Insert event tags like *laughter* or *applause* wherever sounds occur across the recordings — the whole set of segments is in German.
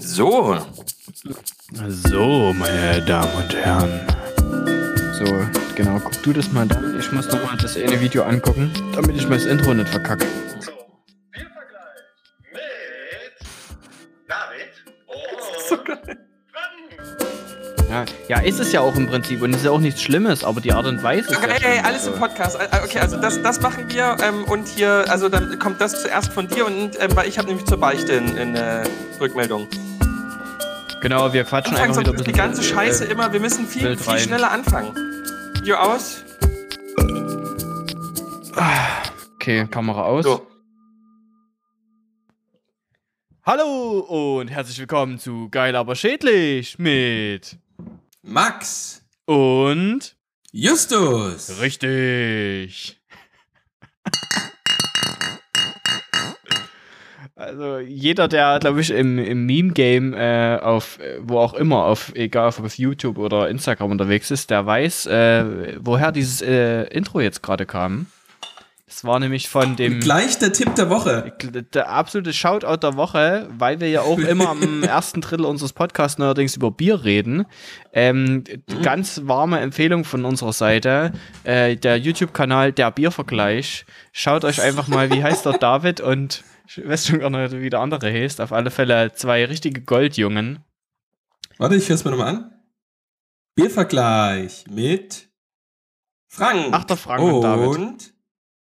So. So, meine Damen und Herren. So, genau, guck du das mal da. Ich muss noch mal das eine Video angucken, damit ich das Intro nicht verkacke. So, Biervergleich mit David und So geil. Ja, ja, ist es ja auch im Prinzip und ist ja auch nichts Schlimmes, aber die Art und Weise ist Okay, ja ey, ey, schlimm. alles im. Podcast. Äh, Okay, also das, das machen wir ähm, und hier, also dann kommt das zuerst von dir und ähm, weil ich habe nämlich zur Beichte in, in äh, Rückmeldung. Genau, wir quatschen Anfangs einfach wieder ein die ganze Scheiße äh, immer, wir müssen viel, viel schneller anfangen. Video aus. Okay, Kamera aus. So. Hallo und herzlich willkommen zu Geil aber schädlich mit Max, und Justus, richtig. *laughs* Also jeder, der, glaube ich, im, im Meme-Game äh, auf, äh, wo auch immer, auf, egal ob auf YouTube oder Instagram unterwegs ist, der weiß, äh, woher dieses äh, Intro jetzt gerade kam. Es war nämlich von dem gleich der Tipp der Woche. der absolute Shoutout der Woche, weil wir ja auch immer am *laughs* ersten Drittel unseres Podcasts neuerdings über Bier reden. Ähm, Ganz warme Empfehlung von unserer Seite. Äh, der YouTube-Kanal Der Biervergleich. Schaut euch einfach mal, wie heißt der *laughs* David und ich weiß schon gar nicht, wie der andere heißt. Auf alle Fälle zwei richtige Goldjungen. Warte, ich hör's mir nochmal an. Biervergleich mit Frank. Ach, der Frank und David. Und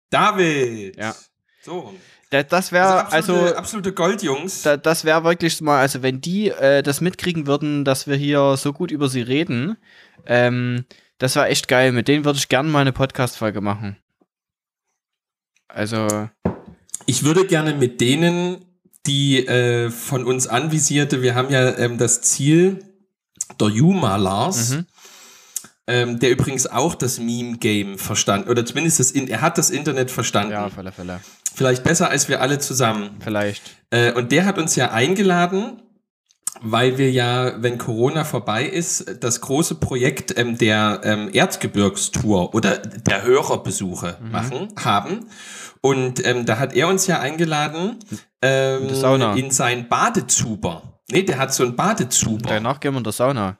David. Ja. So. Da- Das wäre Also absolute, also. absolute Goldjungs. Da, das wäre wirklich mal, also wenn die äh, das mitkriegen würden, dass wir hier so gut über sie reden, ähm, das war echt geil. Mit denen würde ich gerne mal eine Podcast-Folge machen. Also, Ich würde gerne mit denen, die äh, von uns anvisierte, wir haben ja ähm, das Ziel, der Juma Lars, Mhm. ähm, der übrigens auch das Meme-Game verstanden, oder zumindest das, er hat das Internet verstanden. ja, auf alle Fälle. Vielleicht besser als wir alle zusammen. Vielleicht. Äh, und der hat uns ja eingeladen, weil wir ja, wenn Corona vorbei ist, das große Projekt ähm, der ähm, Erzgebirgstour oder der Hörerbesuche Mhm. machen haben. Und ähm, da hat er uns ja eingeladen ähm, In sein Badezuber. Nee, der hat so ein Badezuber. Danach gehen wir in der Sauna.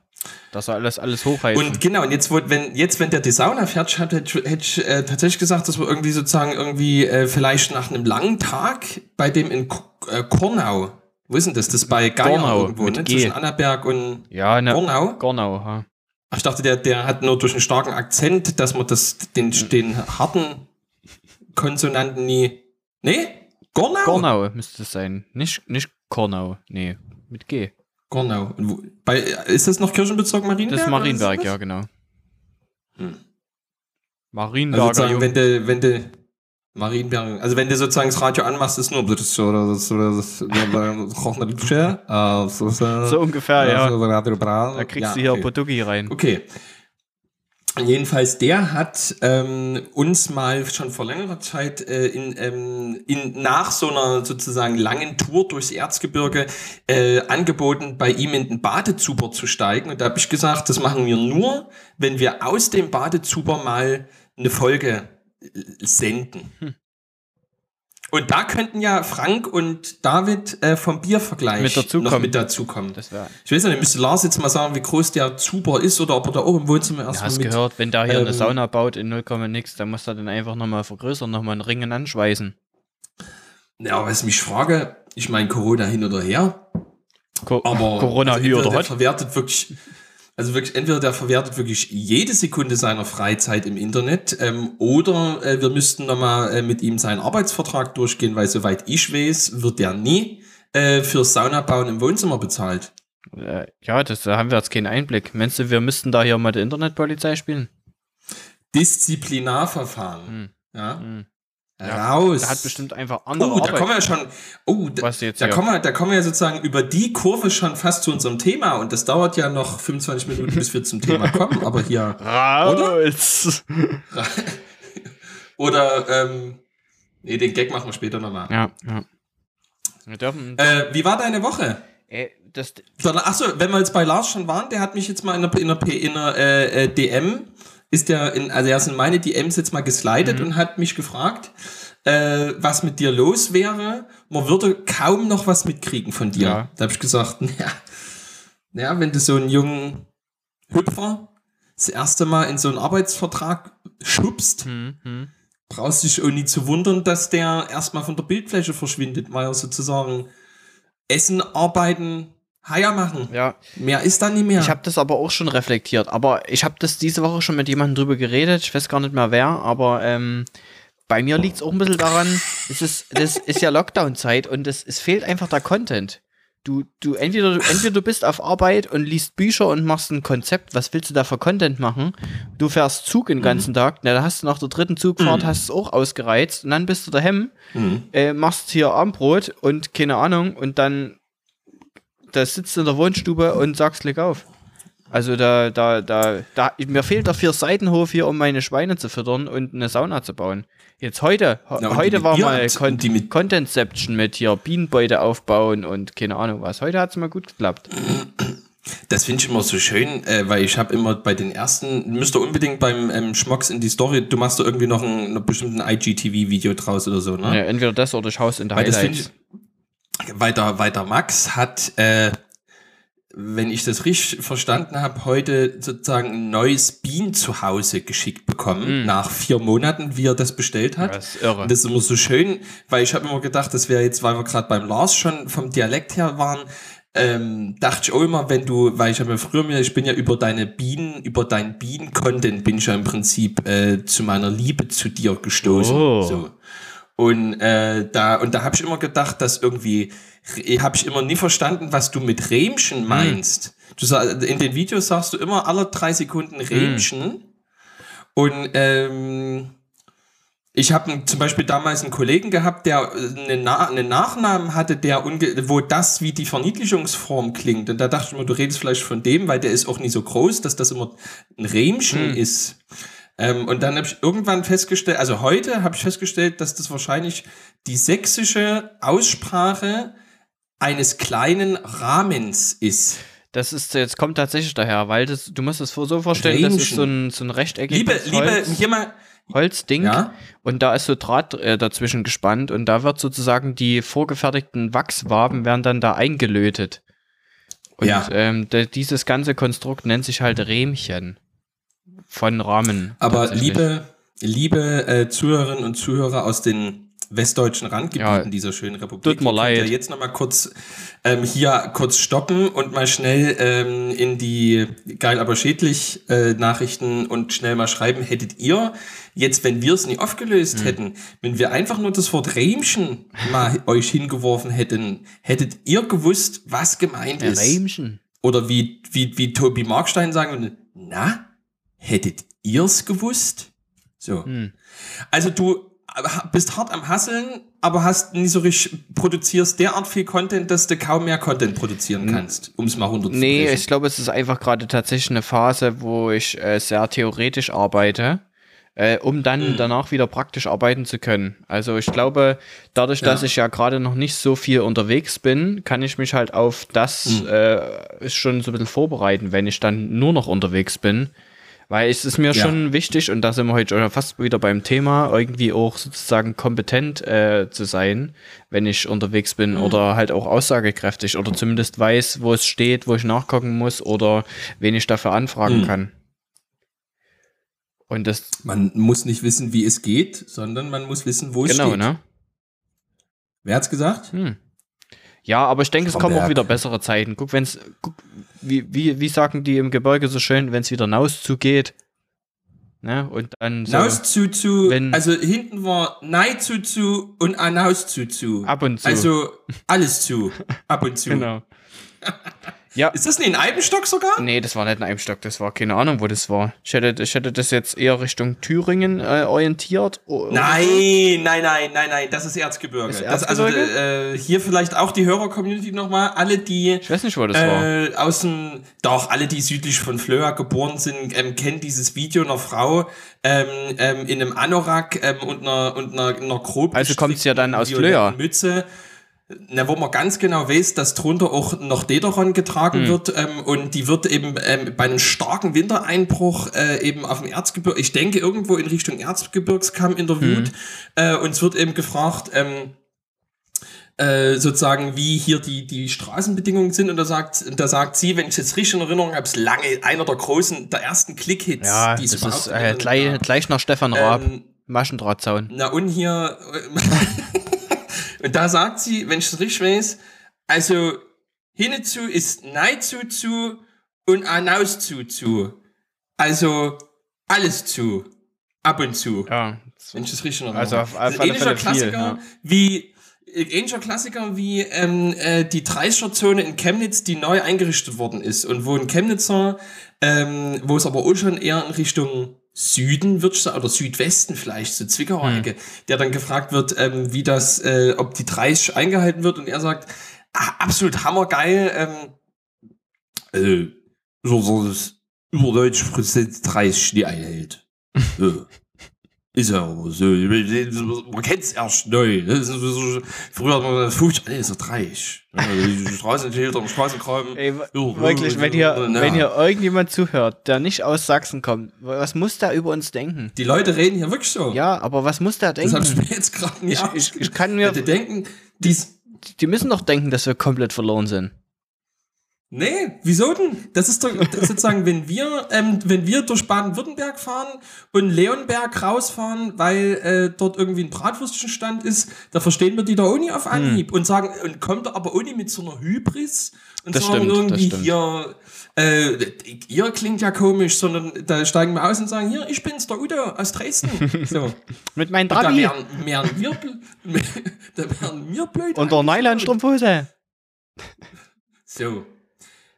Das soll alles, alles hochheizen. Und genau, und jetzt, wenn, jetzt, wenn der die Sauna fertig hat, hätte hätte ich äh, tatsächlich gesagt, dass wir irgendwie sozusagen irgendwie äh, vielleicht nach einem langen Tag bei dem in K äh, Kornau, wo ist denn das? Das ist bei Geier Gornau, irgendwo, mit ne? G. Zwischen Annaberg und ja, ne. Gornau. Gornau. Ach, ich dachte, der, der hat nur durch einen starken Akzent, dass man das, den, den harten Konsonanten nie. Nee? Gornau? Gornau müsste es sein. Nicht, nicht Kornau. Nee, mit G. Gornau. Wo, bei, ist das noch Kirchenbezirk Marienberg? Das ist Marienberg, was? ja, genau. Hm. Marienberger Also wenn du, wenn du Marienberg, also wenn du sozusagen das Radio anmachst, ist nur das oder das oder das *laughs* so So ungefähr, ja. Da kriegst du hier okay. Potugi rein. okay. Jedenfalls, der hat ähm, uns mal schon vor längerer Zeit äh, in, ähm, in, nach so einer sozusagen langen Tour durchs Erzgebirge äh, angeboten, bei ihm in den Badezuber zu steigen. Und da habe ich gesagt, das machen wir nur, wenn wir aus dem Badezuber mal eine Folge äh, senden. Hm. Und da könnten ja Frank und David äh, vom Biervergleich Mit dazukommen. noch mit dazukommen. Ich weiß nicht, müsste Lars jetzt mal sagen, wie groß der Zuber ist oder ob er da auch im Wohnzimmer Du erstmal hast mit. gehört, wenn da hier eine ähm, Sauna baut in 0, nix, dann muss er den einfach nochmal vergrößern, nochmal einen Ringen anschweißen. Ja, was ich mich frage, ich meine Corona hin oder her, Co aber Corona also hier oder der hot. verwertet wirklich, also wirklich, entweder der verwertet wirklich jede Sekunde seiner Freizeit im Internet ähm, oder äh, wir müssten nochmal äh, mit ihm seinen Arbeitsvertrag durchgehen, weil soweit ich weiß, wird der nie äh, fürs Saunabauen im Wohnzimmer bezahlt. Äh, ja, das, da haben wir jetzt keinen Einblick. Meinst du, wir müssten da hier mal die Internetpolizei spielen? Disziplinarverfahren. Hm. Ja? Hm. Raus. Der hat bestimmt einfach andere Oh, da Arbeit. kommen wir schon. Oh, da, da kommen wir, da kommen wir sozusagen über die Kurve schon fast zu unserem Thema und das dauert ja noch 25 Minuten, bis wir zum Thema kommen. Aber hier *laughs* Raus! *laughs* oder ähm, nee, den Gag machen wir später nochmal. Ja, ja. Wir dürfen. Äh, wie war deine Woche? Äh, das, achso, wenn wir jetzt bei Lars schon waren, der hat mich jetzt mal in einer, in P- in einer äh, äh, DM, ist der in, also er ist in meine DMs jetzt mal geslidet und hat mich gefragt, äh, was mit dir los wäre. Man würde kaum noch was mitkriegen von dir. Ja. Da habe ich gesagt, *laughs* naja, naja, wenn du so einen jungen Hüpfer das erste Mal in so einen Arbeitsvertrag schubst, Hm, hm. brauchst du dich auch nie zu wundern, dass der erstmal von der Bildfläche verschwindet, weil er sozusagen Essen, Arbeiten, Haier machen. Ja, Mehr ist da nicht mehr. ich habe das aber auch schon reflektiert. Aber ich habe das diese Woche schon mit jemandem drüber geredet. Ich weiß gar nicht mehr wer, aber ähm, bei mir liegt es auch ein bisschen daran, *laughs* es ist, das ist ja Lockdown-Zeit und es, es fehlt einfach der Content. Du, du, entweder, du, entweder du bist auf Arbeit und liest Bücher und machst ein Konzept, was willst du da für Content machen? Du fährst Zug den ganzen Tag, na, da hast du nach der dritten Zugfahrt, hast es auch ausgereizt und dann bist du daheim, Mhm. äh, machst hier Armbrot und keine Ahnung und dann da sitzt du in der Wohnstube und sagst leg auf. Also da, da, da, da, mir fehlt vier Seitenhof hier, um meine Schweine zu füttern und eine Sauna zu bauen. Jetzt heute, Na, heute war Bier mal Con mit- Contentception mit hier Bienenbeute aufbauen und keine Ahnung was. Heute hat es mal gut geklappt. Das finde ich immer so schön, äh, weil ich habe immer bei den ersten, müsst ihr unbedingt beim ähm, Schmocks in die Story, du machst da irgendwie noch ein, einen bestimmten IGTV-Video draus oder so, ne? Ja, entweder das oder ich haus in der Weil Highlights. Weil der Max hat, äh, wenn ich das richtig verstanden habe, heute sozusagen ein neues Bean zu Hause geschickt bekommen, nach vier Monaten, wie er das bestellt hat. Das ist irre. Und das ist immer so schön, weil ich habe immer gedacht, das wäre jetzt, weil wir gerade beim Lars schon vom Dialekt her waren, ähm, dachte ich auch immer, wenn du, weil ich habe ja früher mir, ich bin ja über deine Bienen, über deinen Bienen-Content bin ich ja im Prinzip äh, zu meiner Liebe zu dir gestoßen. Oh. So. Und äh, da und da habe ich immer gedacht, dass irgendwie habe ich immer nie verstanden, was du mit Rähmchen meinst. Du sa- in den Videos sagst du immer alle drei Sekunden Rähmchen. Und ähm, ich habe zum Beispiel damals einen Kollegen gehabt, der äh, einen, Na einen Nachnamen hatte, der wo das wie die Verniedlichungsform klingt. Und da dachte ich mir, du redest vielleicht von dem, weil der ist auch nie so groß, dass das immer ein Rähmchen ist. Ähm, und dann habe ich irgendwann festgestellt, also heute habe ich festgestellt, dass das wahrscheinlich die sächsische Aussprache eines kleinen Rahmens ist. Das ist, jetzt kommt tatsächlich daher, weil das, du musst es so vorstellen, das ist so ein, so ein rechteckiges Liebe, liebe, Holz, hier mal, Holzding Ja? und da ist so Draht äh, dazwischen gespannt und da wird sozusagen die vorgefertigten Wachswaben werden dann da eingelötet. Und Ja. ähm, dieses ganze Konstrukt nennt sich halt Rähmchen von Rahmen. aber liebe, liebe äh, Zuhörerinnen und Zuhörer aus den westdeutschen Randgebieten Ja, dieser schönen Republik. tut mir könnt leid. Ja jetzt nochmal kurz ähm, hier kurz stoppen und mal schnell ähm, in die geil aber schädlich äh, Nachrichten und schnell mal schreiben, hättet ihr jetzt, wenn wir es nie Hm. aufgelöst hätten, wenn wir einfach nur das Wort Rähmchen mal *laughs* euch hingeworfen hätten, hättet ihr gewusst, was gemeint ist? Rähmchen. Oder wie, wie, wie Tobi Markstein sagen würde, na, hättet ihr's gewusst? So. Hm. Also du bist hart am Hasseln, aber hast nie so richtig, produzierst derart viel Content, dass du kaum mehr Content produzieren kannst, um es mal runter Nee, ich glaube, es ist einfach gerade tatsächlich eine Phase, wo ich äh, sehr theoretisch arbeite, äh, um dann Mhm. danach wieder praktisch arbeiten zu können. Also ich glaube, dadurch, dass Ja. ich ja gerade noch nicht so viel unterwegs bin, kann ich mich halt auf das Mhm. äh, schon so ein bisschen vorbereiten, wenn ich dann nur noch unterwegs bin. Weil es ist mir Ja. schon wichtig, und da sind wir heute schon fast wieder beim Thema, irgendwie auch sozusagen kompetent äh, zu sein, wenn ich unterwegs bin Mhm. oder halt auch aussagekräftig oder zumindest weiß, wo es steht, wo ich nachgucken muss oder wen ich dafür anfragen Mhm. kann. Und das, Man muss nicht wissen, wie es geht, sondern man muss wissen, wo es genau, steht. ne? Wer hat's gesagt? Hm. Ja, aber ich denke, es kommen auch wieder bessere Zeiten. Guck, wenn's, guck, wie, wie, wie sagen die im Gebirge so schön, wenn es wieder naus zugeht. Ne? Und dann so Naus zu zu, Wenn- also hinten war Nein zu zu und Anaus zu zu. ab und zu. Also alles zu, ab und zu. *laughs* genau. *laughs* Ja, Ist das nicht ein Alpenstock sogar? nee, das war nicht ein Eimstock, das war keine Ahnung, wo das war. Ich hätte, ich hätte das jetzt eher Richtung Thüringen äh, orientiert. Nein, nein, nein, nein, nein, das ist Erzgebirge. Ist Das, also Erzgebirge? äh, hier vielleicht auch die Hörer-Community nochmal, alle die Ich weiß nicht, wo das war. äh, aus dem, doch, alle die südlich von Flöa geboren sind, ähm, kennen dieses Video einer Frau ähm, ähm, in einem Anorak ähm, und einer, und einer, einer grob Also kommt's ja dann aus Flöa. Mütze. Na, wo man ganz genau weiß, dass drunter auch noch Dederon getragen Hm. wird ähm, und die wird eben ähm, bei einem starken Wintereinbruch äh, eben auf dem Erzgebirge, ich denke irgendwo in Richtung Erzgebirgskamm interviewt Hm. äh, und es wird eben gefragt, ähm, äh, sozusagen, wie hier die, die Straßenbedingungen sind. Und da sagt, da sagt sie, wenn ich jetzt richtig in Erinnerung habe, ist lange einer der großen, der ersten Click-Hits. Ja, die es das ist äh, gleich, gleich nach Stefan Raab. Ähm, Maschendrahtzaun. na und hier, *laughs* *laughs* und da sagt sie, wenn ich das richtig weiß, also hinzu ist nein zu zu und anaus zu zu. Also alles zu. Ab und zu. Ja. Wenn ich das richtig noch Also auf- auf alle ähnlicher Fälle viel, Klassiker ja. wie äh, ähnlicher Klassiker wie ähm, äh, die 30er-Zone in Chemnitz, die neu eingerichtet worden ist und wo ein Chemnitzer, ähm, wo es aber auch schon eher in Richtung Süden wird oder Südwesten vielleicht, so Zwickauer Ecke, der dann gefragt wird, ähm, wie das, äh, ob die 30 eingehalten wird und er sagt, ah, absolut hammergeil, ähm, also, so, so das über 90 Prozent 30 die einhält. *laughs* Ist ja aber so. Man kennt es erst neu. ne? Das so- Früher hat man gesagt, 50, nee, ist ja 30. Also die Straßenschilder, Straßengraben. Ey, wirklich, wenn hier, ja. wenn hier irgendjemand zuhört, der nicht aus Sachsen kommt, was muss der über uns denken? Die Leute reden hier wirklich so. Ja, aber was muss der Das habe ich denken? mir jetzt gerade Ich, nicht ich, ich kann mir, Die denken, dies. die müssen doch denken, dass wir komplett verloren sind. Nee, wieso denn? Das ist doch sozusagen, wenn wir, ähm, wenn wir durch Baden-Württemberg fahren und Leonberg rausfahren, weil äh, dort irgendwie ein Bratwürstchenstand ist, da verstehen wir die da Uni auf Anhieb und sagen, und kommt da aber Uni mit so einer Hybris und Das sagen stimmt, irgendwie hier, äh, ihr klingt ja komisch, sondern da steigen wir aus und sagen, hier, ich bin's, der Udo aus Dresden. *laughs* So. Mit meinem Da Trabi wären, wären wir, *laughs* da wären wir blöd. und der Nylonstrumpfhose. So.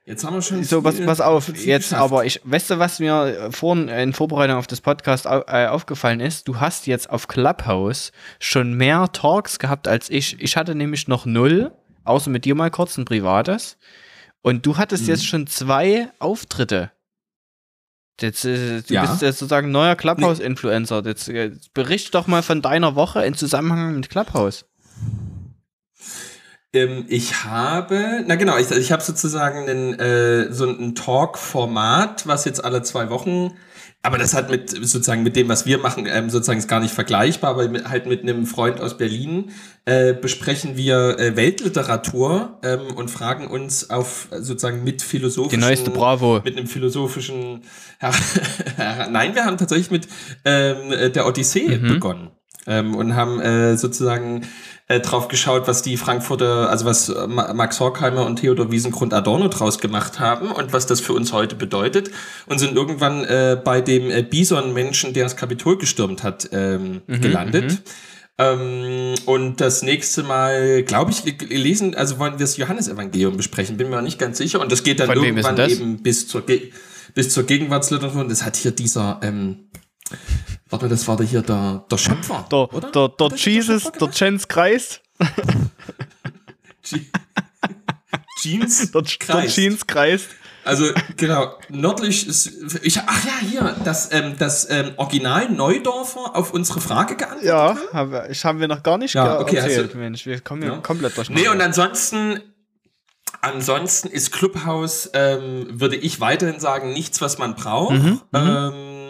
Jetzt haben wir schon. So, pass, pass auf, jetzt aber, ich, weißt du, was mir vorhin in Vorbereitung auf das Podcast au, äh, aufgefallen ist? Du hast jetzt auf Clubhouse schon mehr Talks gehabt als ich. Ich hatte nämlich noch null, außer mit dir mal kurz ein privates. Und du hattest Mhm. jetzt schon zwei Auftritte. Jetzt, äh, du Ja. bist jetzt sozusagen neuer Clubhouse-Influencer. Jetzt äh, bericht doch mal von deiner Woche in Zusammenhang mit Clubhouse. Ähm, ich habe, na genau, ich, ich habe sozusagen einen, äh, so ein Talk-Format, was jetzt alle zwei Wochen, aber das hat mit sozusagen mit dem, was wir machen, ähm, sozusagen ist gar nicht vergleichbar, aber mit, halt mit einem Freund aus Berlin äh, besprechen wir äh, Weltliteratur ähm, und fragen uns auf sozusagen mit Die philosophischen neueste Bravo. mit einem philosophischen *laughs* Nein, wir haben tatsächlich mit ähm, äh, der Odyssee Mhm. begonnen ähm, und haben äh, sozusagen äh, drauf geschaut, was die Frankfurter, also was äh, Ma- Max Horkheimer und Theodor Wiesengrund Adorno draus gemacht haben und was das für uns heute bedeutet und sind irgendwann äh, bei dem äh, Bison-Menschen, der das Kapitol gestürmt hat, ähm, Mhm, gelandet. Ähm, und das nächste Mal, glaube ich, lesen, also wollen wir das Johannesevangelium besprechen, bin mir auch nicht ganz sicher. Und das geht dann Von irgendwann eben bis zur, Ge bis zur Gegenwartsliteratur. Und das hat hier dieser, ähm, warte, das war der hier der, der Schöpfer, Der, oder? der, der Jesus, der gemacht? Jens Kreis, Je- Jeans, *laughs* der, der Kreis. Jeans Kreis. Also genau, nördlich ist, ich, ach ja, hier, das, ähm, das ähm, Original Neudorfer auf unsere Frage geantwortet Ja, haben. haben wir, ich haben wir noch gar nicht Ja, okay, hast erzählt, du- Mensch. Wir kommen Ja. komplett durch. Nee, und ansonsten, ansonsten ist Clubhouse, ähm, würde ich weiterhin sagen, nichts, was man braucht. Mhm, ähm,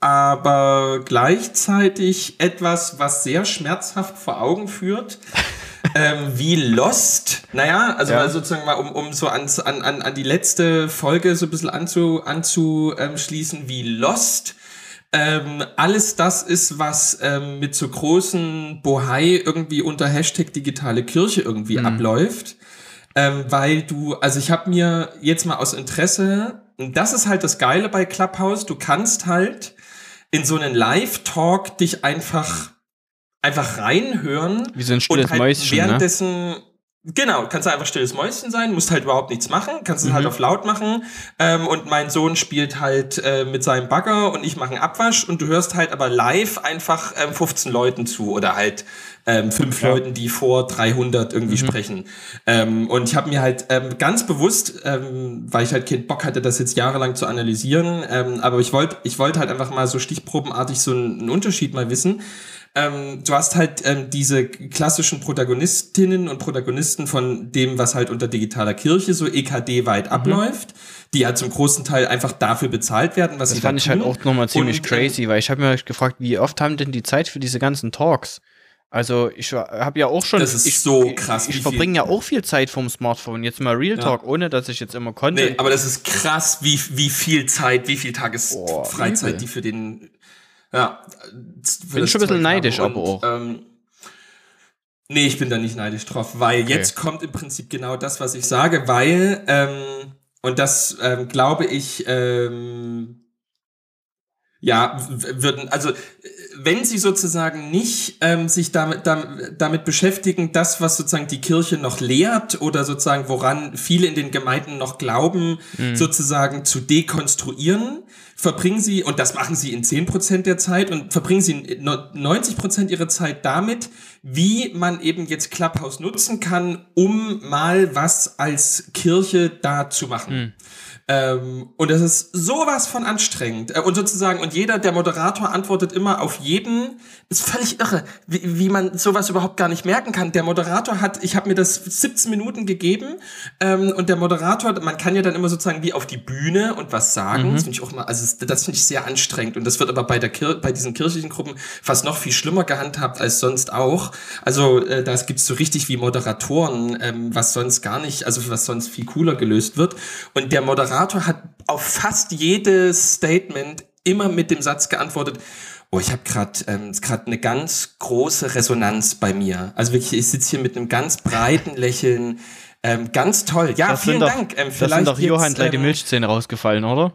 aber gleichzeitig etwas, was sehr schmerzhaft vor Augen führt. *laughs* ähm, wie Lost, naja, also Ja. mal sozusagen mal, um, um so an, an, an die letzte Folge so ein bisschen anzu, anzuschließen, wie Lost ähm, alles das ist, was ähm, mit so großen Bohai irgendwie unter Hashtag digitale Kirche irgendwie abläuft. Ähm, weil du, also ich habe mir jetzt mal aus Interesse, und das ist halt das Geile bei Clubhouse, du kannst halt in so einen Live-Talk dich einfach, einfach reinhören. Wie so ein stilles und halt Mäuschen, ne? Genau, kannst du einfach stilles Mäuschen sein, musst halt überhaupt nichts machen, kannst es Mhm. halt auf laut machen. Ähm, und mein Sohn spielt halt äh, mit seinem Bagger und ich mache einen Abwasch und du hörst halt aber live einfach ähm, 15 Leuten zu oder halt ähm, fünf Ja. Leuten, die vor 300 irgendwie Mhm. sprechen. Ähm, und ich habe mir halt ähm, ganz bewusst, ähm, weil ich halt keinen Bock hatte, das jetzt jahrelang zu analysieren, ähm, aber ich wollte ich wollte halt einfach mal so stichprobenartig so einen, einen Unterschied mal wissen. Ähm, du hast halt ähm, diese klassischen Protagonistinnen und Protagonisten von dem, was halt unter digitaler Kirche so EKD weit abläuft, die ja zum großen Teil einfach dafür bezahlt werden, was Das sie da fand ich halt auch nochmal ziemlich Und, ähm, crazy, weil ich habe mir halt gefragt, wie oft haben denn die Zeit für diese ganzen Talks? Also ich habe ja auch schon, Das ist ich, so krass, Ich, ich verbringe ja auch viel Zeit vom Smartphone. Jetzt mal Real Ja. Talk, ohne dass ich jetzt immer Content. Nee, aber das ist krass, wie, wie viel Zeit, wie viel Tagesfreizeit übel. die für den. Ja, Bin schon ein bisschen neidisch, aber auch. Ähm, nee, ich bin da nicht neidisch drauf, weil jetzt kommt im Prinzip genau das, was ich sage, weil, ähm, und das ähm, glaube ich, ähm, ja, würden, also wenn sie sozusagen nicht ähm, sich damit, damit, damit beschäftigen, das, was sozusagen die Kirche noch lehrt oder sozusagen woran viele in den Gemeinden noch glauben, sozusagen zu dekonstruieren, verbringen sie, und das machen sie in 10% der Zeit, und verbringen sie no- 90% ihrer Zeit damit, wie man eben jetzt Clubhouse nutzen kann, um mal was als Kirche da zu machen. Ähm, und das ist sowas von anstrengend. Äh, und sozusagen, und jeder, der Moderator antwortet immer auf jeden, ist völlig irre, wie, wie man sowas überhaupt gar nicht merken kann. Der Moderator hat, ich habe mir das 17 Minuten gegeben, ähm, und der Moderator, man kann ja dann immer sozusagen wie auf die Bühne und was sagen. Das finde ich auch mal, also das- das finde ich sehr anstrengend. Und das wird aber bei der Kir bei diesen kirchlichen Gruppen fast noch viel schlimmer gehandhabt als sonst auch. Also äh, da gibt's so richtig wie Moderatoren, ähm, was sonst gar nicht, also was sonst viel cooler gelöst wird. Und der Moderator hat auf fast jedes Statement immer mit dem Satz geantwortet, oh, ich habe gerade ähm, grad eine ganz große Resonanz bei mir. Also wirklich, ich sitze hier mit einem ganz breiten Lächeln. Ähm, ganz toll. Ja, das vielen doch, Dank. Ähm, das sind doch Johann gleich die ähm, Milchzähne rausgefallen, oder?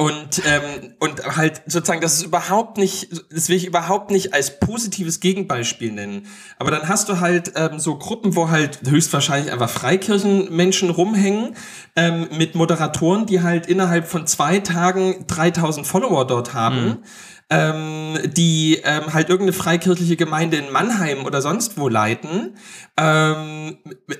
Und, ähm, und halt sozusagen, das ist überhaupt nicht, das will ich überhaupt nicht als positives Gegenbeispiel nennen. Aber dann hast du halt ähm, so Gruppen, wo halt höchstwahrscheinlich einfach Freikirchenmenschen rumhängen, ähm, mit Moderatoren, die halt innerhalb von zwei Tagen 3000 Follower dort haben. Ähm, die ähm, halt irgendeine freikirchliche Gemeinde in Mannheim oder sonst wo leiten, ähm,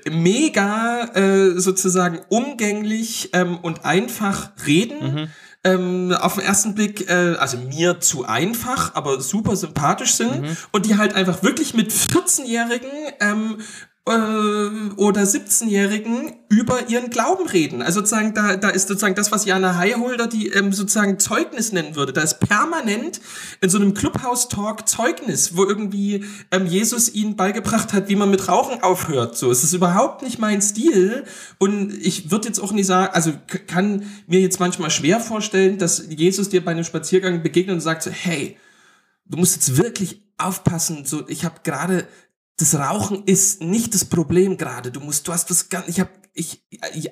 mega äh, sozusagen umgänglich ähm, und einfach reden. Ähm, auf den ersten Blick, äh, also mir zu einfach, aber super sympathisch sind und die halt einfach wirklich mit 14-Jährigen ähm, äh, oder 17-Jährigen über ihren Glauben reden. Also sozusagen, da, da ist sozusagen das, was Jana Highholder die ähm, sozusagen Zeugnis nennen würde. Da ist permanent in so einem Clubhouse-Talk Zeugnis, wo irgendwie ähm, Jesus ihnen beigebracht hat, wie man mit Rauchen aufhört. So, es ist überhaupt nicht mein Stil und ich würde jetzt auch nicht sagen, also kann mir jetzt manchmal schwer vorstellen, dass Jesus dir bei einem Spaziergang begegnet und sagt so, hey, du musst jetzt wirklich aufpassen. So, ich habe gerade das Rauchen ist nicht das Problem gerade. Du musst, du hast das ganz, ich habe, ich,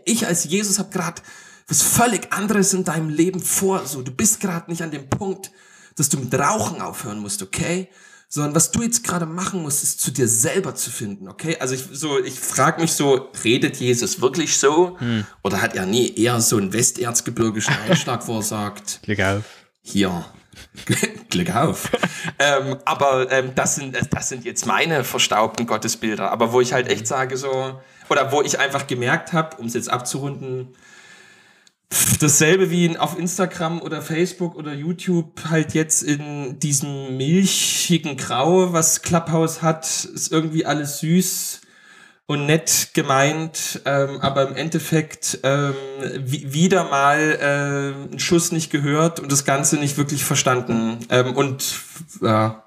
ich als Jesus habe gerade was völlig anderes in deinem Leben vor. So, du bist gerade nicht an dem Punkt, dass du mit Rauchen aufhören musst, okay? Sondern was du jetzt gerade machen musst, ist zu dir selber zu finden, okay? Also ich so, ich frage mich so, redet Jesus wirklich so? Oder hat er nie eher so einen westerzgebirgischen *laughs* Einschlag, wo er sagt, Glück auf. hier. *laughs* Glück auf. ähm, aber ähm, das, sind, das sind jetzt meine verstaubten Gottesbilder. Aber wo ich halt echt sage, so, oder wo ich einfach gemerkt habe, um es jetzt abzurunden, pff, dasselbe wie in, auf Instagram oder Facebook oder YouTube halt jetzt in diesem milchigen Grau, was Clubhouse hat, ist irgendwie alles süß und nett gemeint, ähm, aber im Endeffekt ähm, wi- wieder mal ähm, ein Schuss nicht gehört und das Ganze nicht wirklich verstanden. Ähm, und ja.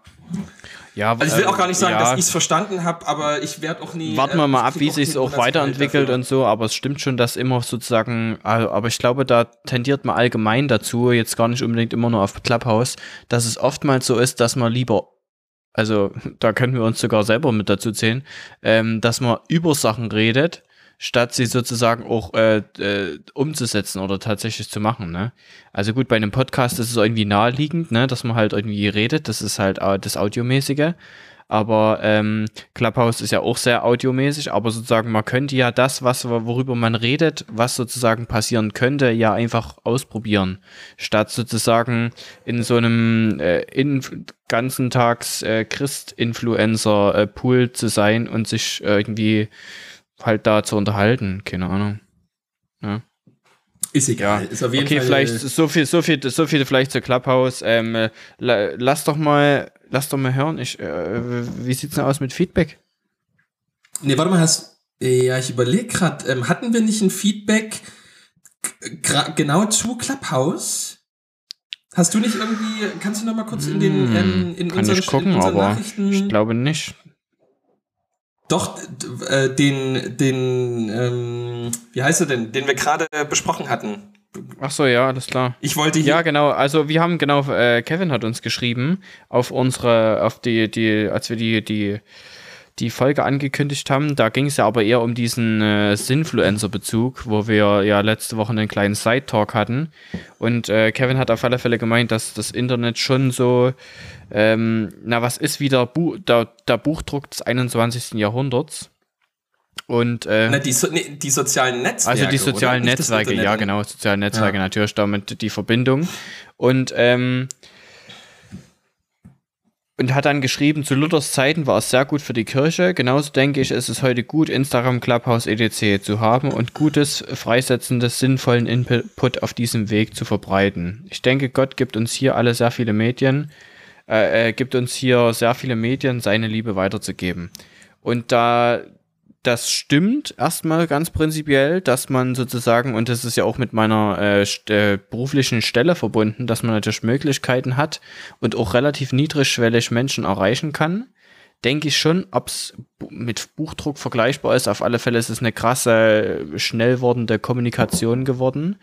Ja, Also ich will auch gar nicht sagen, ja, dass ich es verstanden habe, aber ich werde auch nie. Warten äh, wir mal ab, wie sich kein auch weiterentwickelt und so, aber es stimmt schon, dass immer sozusagen, aber ich glaube, da tendiert man allgemein dazu, jetzt gar nicht unbedingt immer nur auf Clubhouse, dass es oftmals so ist, dass man lieber, also da können wir uns sogar selber mit dazu zählen, ähm, dass man über Sachen redet, statt sie sozusagen auch äh, äh, umzusetzen oder tatsächlich zu machen. Ne? Also gut, bei einem Podcast ist es irgendwie naheliegend, ne, dass man halt irgendwie redet, das ist halt äh, das Audiomäßige. Aber ähm, Clubhouse ist ja auch sehr audiomäßig, aber sozusagen man könnte ja das, was worüber man redet, was sozusagen passieren könnte, ja einfach ausprobieren, statt sozusagen in so einem äh, in, ganzen Tags äh, Christ-Influencer äh, zu sein und sich äh, irgendwie halt da zu unterhalten, keine Ahnung. Ist egal. Ist auf jeden Okay, Fall, vielleicht äh, so viel, so viel, so viel vielleicht zu Clubhouse. Ähm, äh, la, lass doch mal lass doch mal hören. Ich, äh, wie sieht's denn aus mit Feedback? Nee, warte mal, hast. Ja, ich überlege gerade, ähm, hatten wir nicht ein Feedback genau zu Clubhouse? Hast du nicht irgendwie, kannst du noch mal kurz in den Hm, ähm, in kann unseren, ich gucken, in unseren aber Nachrichten Ich glaube nicht. doch äh, den den ähm, wie heißt er denn, den wir gerade besprochen hatten. Ach so, ja, alles klar. Ich wollte hier Ja, genau. Also wir haben genau, äh, Kevin hat uns geschrieben auf unsere, auf die, die, als wir die, die, die Folge angekündigt haben. Da ging es ja aber eher um diesen äh, Sinfluencer-Bezug, wo wir ja letzte Woche einen kleinen Side-Talk hatten. Und äh, Kevin hat auf alle Fälle gemeint, dass das Internet schon so, ähm, na, was ist wieder Bu der, der Buchdruck des 21. Jahrhunderts? Und äh, Na, die, so, nee, die sozialen Netzwerke. also die sozialen oder? Netzwerke, ja genau, soziale Netzwerke Ja. natürlich damit die Verbindung. Und ähm, und hat dann geschrieben, zu Luthers Zeiten war es sehr gut für die Kirche. Genauso denke ich, ist es heute gut, Instagram, Clubhouse, etc. zu haben und gutes, freisetzendes, sinnvollen Input auf diesem Weg zu verbreiten. Ich denke, Gott gibt uns hier alle sehr viele Medien, äh, äh, gibt uns hier sehr viele Medien, seine Liebe weiterzugeben. Und da das stimmt erstmal ganz prinzipiell, dass man sozusagen, und das ist ja auch mit meiner äh, st äh, beruflichen Stelle verbunden, dass man natürlich Möglichkeiten hat und auch relativ niedrigschwellig Menschen erreichen kann. Denke ich schon, ob es mit Buchdruck vergleichbar ist. Auf alle Fälle ist es eine krasse, schnell wordende Kommunikation geworden.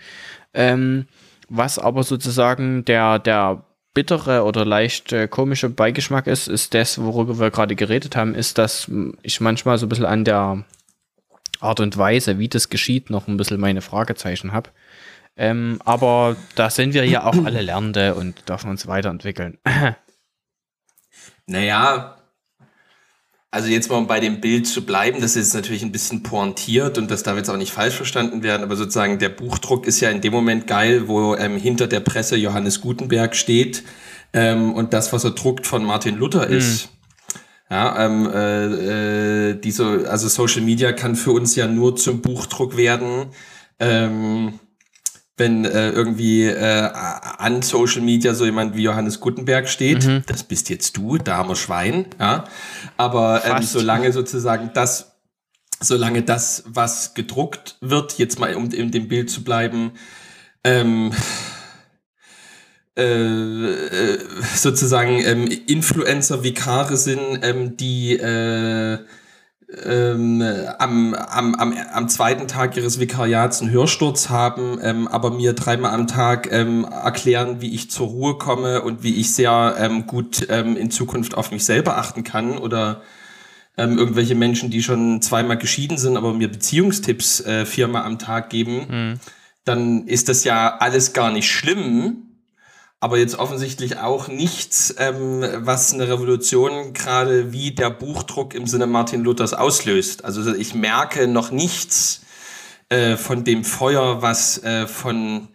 Ähm, was aber sozusagen der, der bittere oder leicht äh, komische Beigeschmack ist, ist das, worüber wir gerade geredet haben, ist, dass ich manchmal so ein bisschen an der Art und Weise, wie das geschieht, noch ein bisschen meine Fragezeichen habe. Ähm, aber da sind wir ja auch alle Lernende und dürfen uns weiterentwickeln. Naja, also jetzt mal um bei dem Bild zu bleiben, das ist natürlich ein bisschen pointiert und das darf jetzt auch nicht falsch verstanden werden, aber sozusagen der Buchdruck ist ja in dem Moment geil, wo ähm, hinter der Presse Johannes Gutenberg steht ähm, und das, was er druckt, von Martin Luther ist. Ja, ähm, äh, äh, diese, also Social Media kann für uns ja nur zum Buchdruck werden. Ähm, wenn äh, irgendwie äh, an Social Media so jemand wie Johannes Gutenberg steht, das bist jetzt du, da armer Schwein, ja. Aber ähm, solange sozusagen das, solange das, was gedruckt wird, jetzt mal um in dem Bild zu bleiben, ähm, äh, äh, sozusagen ähm, Influencer, Vikare sind, ähm, die äh, ähm, am, am, am, am zweiten Tag ihres Vikariats einen Hörsturz haben, ähm, aber mir dreimal am Tag ähm, erklären, wie ich zur Ruhe komme und wie ich sehr ähm, gut ähm, in Zukunft auf mich selber achten kann oder ähm, irgendwelche Menschen, die schon zweimal geschieden sind, aber mir Beziehungstipps äh, viermal am Tag geben, dann ist das ja alles gar nicht schlimm aber jetzt offensichtlich auch nichts, ähm, was eine Revolution gerade wie der Buchdruck im Sinne Martin Luthers auslöst. Also ich merke noch nichts äh, von dem Feuer, was äh, von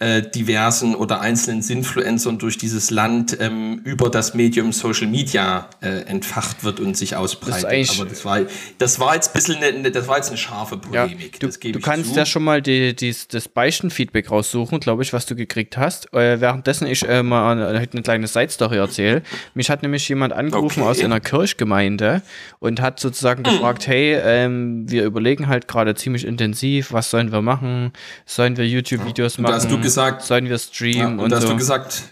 äh, diversen oder einzelnen Sinfluencern durch dieses Land ähm, über das Medium Social Media äh, entfacht wird und sich ausbreitet. eigentlich- Aber das war, das war jetzt ein bisschen eine, das war jetzt eine scharfe Ja, Polemik. du, das gebe du ich kannst zu. ja schon mal die, die, das Beichten-Feedback raussuchen, glaube ich, was du gekriegt hast. Äh, währenddessen ich äh, mal eine, eine kleine Side-Story erzähle. Mich hat nämlich jemand angerufen Okay. aus einer Kirchgemeinde und hat sozusagen gefragt, hey, ähm, wir überlegen halt gerade ziemlich intensiv, was sollen wir machen? Sollen wir YouTube-Videos Und machen? Gesagt- sollen wir ja, streamen und und, da hast so. du gesagt,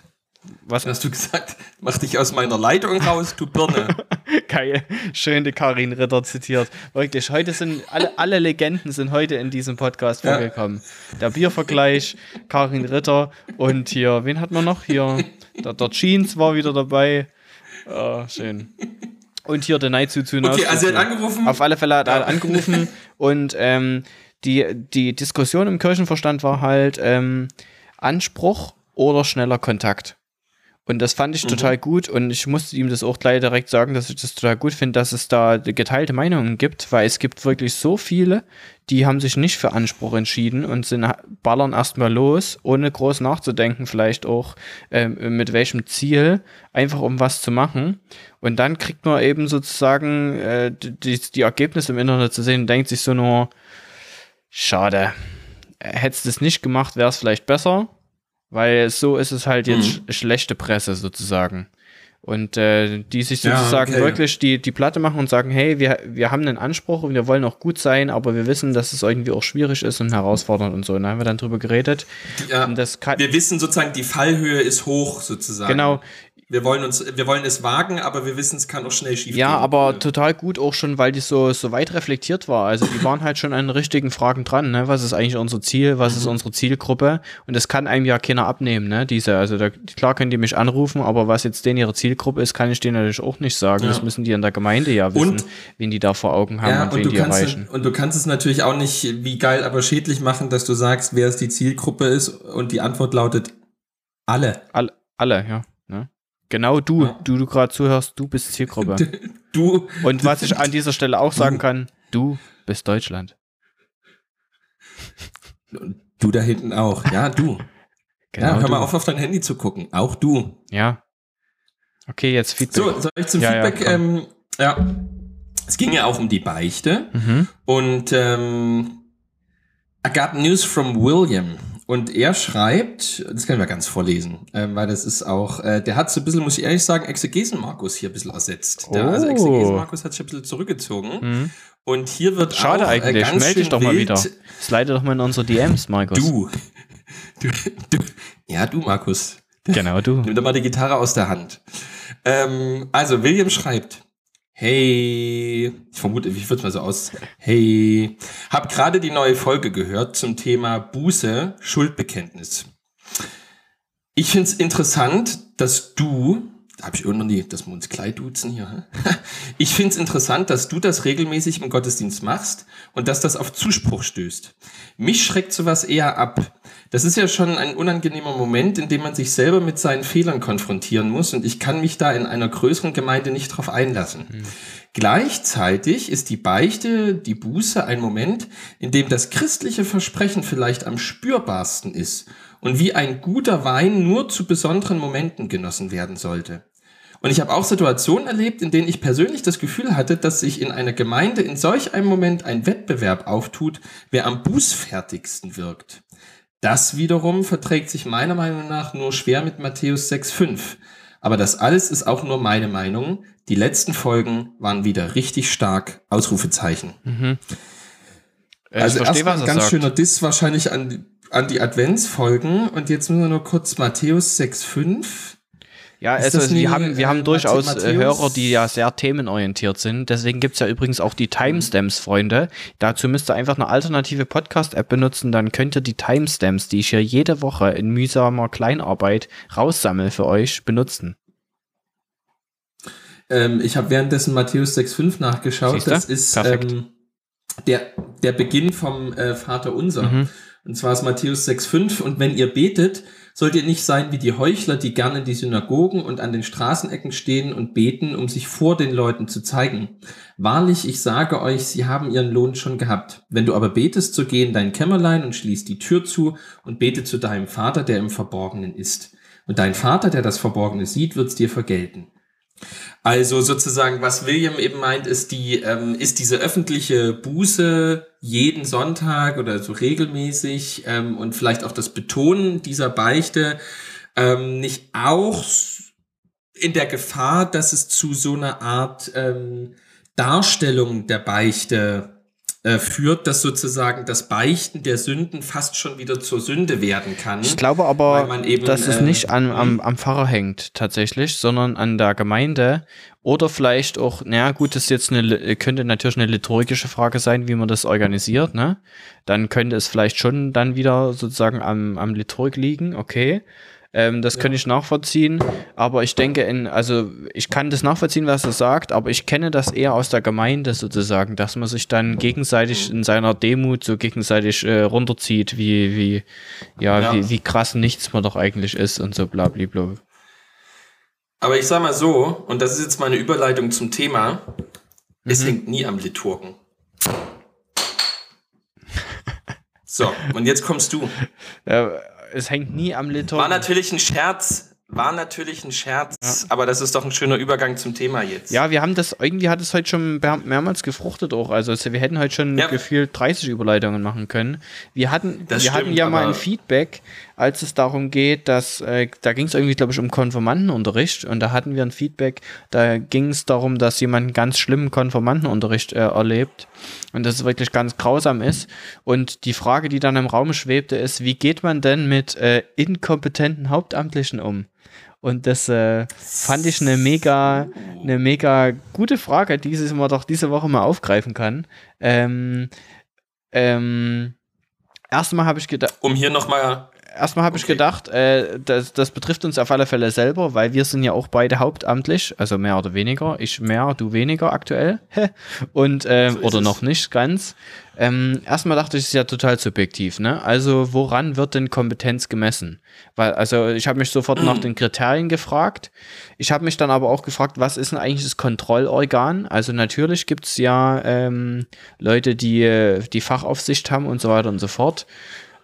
was hast du gesagt, mach dich aus meiner Leitung raus, du Birne. *laughs* Geil, schön die Karin Ritter zitiert. Wirklich, heute sind alle, alle Legenden sind heute in diesem Podcast Ja. vorgekommen. Der Biervergleich, Karin Ritter und hier, wen hat man noch? Hier, der, der Jeans war wieder dabei. Ah, schön. Und hier der Naizu zu Okay, also er hat angerufen. Auf alle Fälle hat er angerufen und ähm, die, die Diskussion im Kirchenverstand war halt ähm, Anspruch oder schneller Kontakt. Und das fand ich Mhm. total gut und ich musste ihm das auch gleich direkt sagen, dass ich das total gut finde, dass es da geteilte Meinungen gibt, weil es gibt wirklich so viele, die haben sich nicht für Anspruch entschieden und sind, ballern erstmal los, ohne groß nachzudenken, vielleicht auch ähm, mit welchem Ziel, einfach um was zu machen. Und dann kriegt man eben sozusagen äh, die, die Ergebnisse im Internet zu sehen und denkt sich so nur, schade. Hättest du es nicht gemacht, wäre es vielleicht besser, weil so ist es halt jetzt sch schlechte Presse sozusagen. Und äh, die sich Ja, sozusagen okay. wirklich die, die Platte machen und sagen, hey, wir, wir haben einen Anspruch und wir wollen auch gut sein, aber wir wissen, dass es irgendwie auch schwierig ist und herausfordernd und so. Und da haben wir dann drüber geredet. Ja, wir wissen sozusagen, die Fallhöhe ist hoch sozusagen. genau, Wir wollen uns, wir wollen es wagen, aber wir wissen, es kann auch schnell schief Ja, gehen. aber total gut auch schon, weil die so, so weit reflektiert war. Also die waren halt schon an den richtigen Fragen dran, ne? Was ist eigentlich unser Ziel? Was ist Mhm. unsere Zielgruppe? Und das kann einem ja keiner abnehmen, ne? Diese, also da, klar können die mich anrufen, aber was jetzt denen ihre Zielgruppe ist, kann ich denen natürlich auch nicht sagen. Ja. Das müssen die in der Gemeinde ja wissen, Und- wen die da vor Augen haben Ja, und, und wen du, die kannst, erreichen. und du kannst es natürlich auch nicht wie geil, aber schädlich machen, dass du sagst, wer es die Zielgruppe ist und die Antwort lautet alle. Alle, alle, ja. Genau du, Ja. du, du gerade zuhörst, du bist Zielgruppe. *laughs* Du, und was ich an dieser Stelle auch sagen kann, du bist Deutschland. du da hinten auch. Ja, du. *laughs* Genau ja, hör du. mal auf, auf dein Handy zu gucken. Auch du. Ja. Okay, jetzt Feedback. So, soll ich zum Ja, ja, Feedback? komm. ähm, ja. Es ging ja auch um die Beichte. Mhm. Und ähm, I got news from William. Und er schreibt, das können wir ganz vorlesen, ähm, weil das ist auch, äh, der hat so ein bisschen, muss ich ehrlich sagen, Exegesen-Markus hier ein bisschen ersetzt. Der, Also Oh. Exegesen-Markus hat sich ein bisschen zurückgezogen. Mhm. Und hier wird Schade auch, äh, eigentlich. ganz Meld dich doch mal wieder. Slide doch mal in unsere DMs, Markus. Du. *laughs* du, du. Ja, du, Markus. Genau, du. Nimm doch mal die Gitarre aus der Hand. Ähm, also, William schreibt. Hey, ich vermute, wie wird's mal so aus? Hey, hab gerade die neue Folge gehört zum Thema Buße, Schuldbekenntnis. Ich find's interessant, dass du, habe ich irgendwie, dass wir uns Kleid duzen hier. *laughs* Ich find's interessant, dass du das regelmäßig im Gottesdienst machst und dass das auf Zuspruch stößt. Mich schreckt sowas eher ab. Das ist ja schon ein unangenehmer Moment, in dem man sich selber mit seinen Fehlern konfrontieren muss und ich kann mich da in einer größeren Gemeinde nicht drauf einlassen. Gleichzeitig ist die Beichte, die Buße ein Moment, in dem das christliche Versprechen vielleicht am spürbarsten ist und wie ein guter Wein nur zu besonderen Momenten genossen werden sollte. Und ich habe auch Situationen erlebt, in denen ich persönlich das Gefühl hatte, dass sich in einer Gemeinde in solch einem Moment ein Wettbewerb auftut, wer am bußfertigsten wirkt. Das wiederum verträgt sich meiner Meinung nach nur schwer mit Matthäus 6,5. Aber das alles ist auch nur meine Meinung. Die letzten Folgen waren wieder richtig stark. Ausrufezeichen. Mhm. Äh, also ich verstehe, erstmal ein ganz sagt. schöner Diss wahrscheinlich an, an die Adventsfolgen. Und jetzt müssen wir nur kurz Matthäus 6,5. Ja, Ist also wir haben, wir äh, haben durchaus Matthäus? äh, Hörer, die ja sehr themenorientiert sind. Deswegen gibt's ja übrigens auch die Timestamps, Freunde. Dazu müsst ihr einfach eine alternative Podcast-App benutzen, dann könnt ihr die Timestamps, die ich hier jede Woche in mühsamer Kleinarbeit raussammle für euch, benutzen. Ähm, ich habe währenddessen Matthäus 6,5 nachgeschaut. Siehste? Das ist ähm, der, der Beginn vom äh, Vater Unser. Mhm. Und zwar ist Matthäus 6,5. Und wenn ihr betet, sollt ihr nicht sein wie die Heuchler, die gerne in die Synagogen und an den Straßenecken stehen und beten, um sich vor den Leuten zu zeigen. Wahrlich, ich sage euch, sie haben ihren Lohn schon gehabt. Wenn du aber betest, so geh in dein Kämmerlein und schließ die Tür zu und bete zu deinem Vater, der im Verborgenen ist. Und dein Vater, der das Verborgene sieht, wird's dir vergelten. Also sozusagen, was William eben meint, ist die, ähm, ist diese öffentliche Buße jeden Sonntag oder so regelmäßig ähm, und vielleicht auch das Betonen dieser Beichte ähm, nicht auch in der Gefahr, dass es zu so einer Art ähm, Darstellung der Beichte äh, führt, dass sozusagen das Beichten der Sünden fast schon wieder zur Sünde werden kann. Ich glaube aber, eben, dass es äh, nicht an, am, mhm. am Pfarrer hängt tatsächlich, sondern an der Gemeinde oder vielleicht auch, naja gut, das ist jetzt eine, li- könnte natürlich eine liturgische Frage sein, wie man das organisiert, ne? Dann könnte es vielleicht schon dann wieder sozusagen am, am Liturg liegen, okay. Ähm, das könnte ich nachvollziehen, aber ich denke, in, also ich kann das nachvollziehen, was er sagt, aber ich kenne das eher aus der Gemeinde sozusagen, dass man sich dann gegenseitig in seiner Demut so gegenseitig äh, runterzieht, wie, wie, ja, Ja. Wie, wie krass nichts man doch eigentlich ist und so blablabla. Aber ich sag mal so, und das ist jetzt meine Überleitung zum Thema, es Mhm. hängt nie am Liturgen. So, und jetzt kommst du. Äh, es hängt nie am Liturg. War natürlich ein Scherz, war natürlich ein Scherz, aber das ist doch ein schöner Übergang zum Thema jetzt. Ja, wir haben das, irgendwie hat es heute schon mehr- mehrmals gefruchtet auch. Also es- wir hätten heute schon Ja. gefühlt 30 Überleitungen machen können. Wir hatten, Das wir hatten stimmt, ja mal ein Feedback als es darum geht, dass, äh, da ging es irgendwie, glaube ich, um Konformantenunterricht und da hatten wir ein Feedback, da ging es darum, dass jemand einen ganz schlimmen Konformantenunterricht äh, erlebt und das wirklich ganz grausam ist. Und die Frage, die dann im Raum schwebte, ist, wie geht man denn mit äh, inkompetenten Hauptamtlichen um? Und das äh, fand ich eine mega, eine mega gute Frage, die man doch diese Woche mal aufgreifen kann. Ähm, ähm, erstmal habe ich gedacht. Um hier nochmal erstmal habe okay. ich gedacht, äh, das, das betrifft uns auf alle Fälle selber, weil wir sind ja auch beide hauptamtlich, also mehr oder weniger. Ich mehr, du weniger aktuell. *laughs* Und, äh, so oder noch nicht ganz. Ähm, erstmal dachte ich, es ist ja total subjektiv, ne? Also, woran wird denn Kompetenz gemessen? Weil, also, ich habe mich sofort nach den Kriterien gefragt. Ich habe mich dann aber auch gefragt, was ist denn eigentlich das Kontrollorgan? Also, natürlich gibt es ja ähm, Leute, die äh, die Fachaufsicht haben und so weiter und so fort.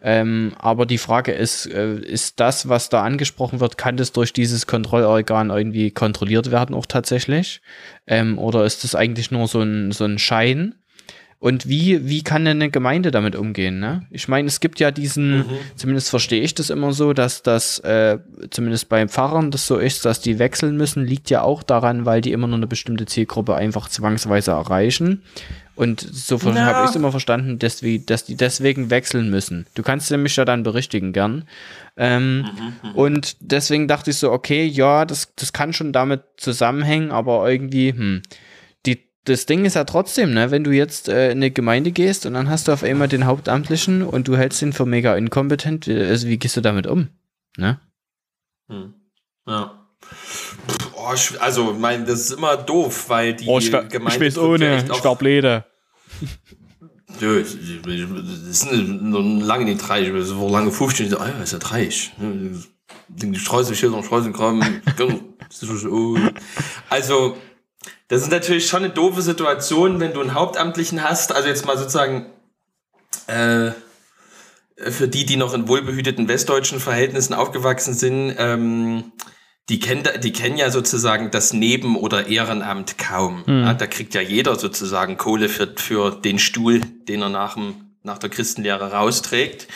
Ähm, aber die Frage ist, äh, ist das, was da angesprochen wird, kann das durch dieses Kontrollorgan irgendwie kontrolliert werden auch tatsächlich? Ähm, oder ist das eigentlich nur so ein, so ein Schein? Und wie, wie kann denn eine Gemeinde damit umgehen? Ne? Ich meine, es gibt ja diesen, mhm. zumindest verstehe ich das immer so, dass das, äh, zumindest bei Pfarrern das so ist, dass die wechseln müssen, liegt ja auch daran, weil die immer nur eine bestimmte Zielgruppe einfach zwangsweise erreichen. Und so no. habe ich es immer verstanden, dass, wie, dass die deswegen wechseln müssen. Du kannst mich ja dann berichtigen, gern. Ähm, mhm, mhm, und deswegen dachte ich so, okay, ja, das, das kann schon damit zusammenhängen, aber irgendwie, hm. Die, das Ding ist ja trotzdem, ne, wenn du jetzt äh, in eine Gemeinde gehst und dann hast du auf einmal den Hauptamtlichen und du hältst ihn für mega inkompetent, also wie gehst du damit um? Ne? Hm. Ja. Oh, also, mein, das ist immer doof, weil die oh, ich Gemeinde. Ich weiß ohne, ich war blöde. Nö, das ist lange nicht reich, so lange 15, so, ah ja, ist ja reich. Die Streuselschilder und Streuselkram. also, das ist natürlich schon eine doofe Situation, wenn du einen Hauptamtlichen hast, also jetzt mal sozusagen, äh, für die, die noch in wohlbehüteten westdeutschen Verhältnissen aufgewachsen sind, ähm, die kennen, die kennen ja sozusagen das Neben- oder Ehrenamt kaum. Mhm. Ja, da kriegt ja jeder sozusagen Kohle für, für den Stuhl, den er nach, dem, nach der Christenlehre rausträgt.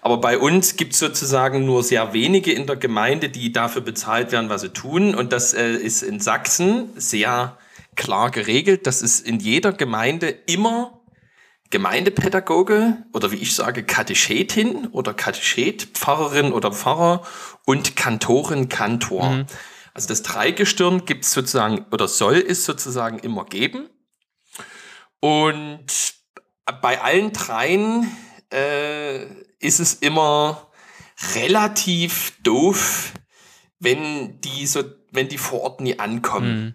Aber bei uns gibt es sozusagen nur sehr wenige in der Gemeinde, die dafür bezahlt werden, was sie tun. Und das äh, ist in Sachsen sehr klar geregelt. Das ist in jeder Gemeinde immer Gemeindepädagoge oder wie ich sage, Katechetin oder Katechet, Pfarrerin oder Pfarrer und Kantorin, Kantor. Mhm. Also das Dreigestirn gibt es sozusagen oder soll es sozusagen immer geben. Und bei allen dreien äh, ist es immer relativ doof, wenn die so wenn die vor Ort nie ankommen. Mhm.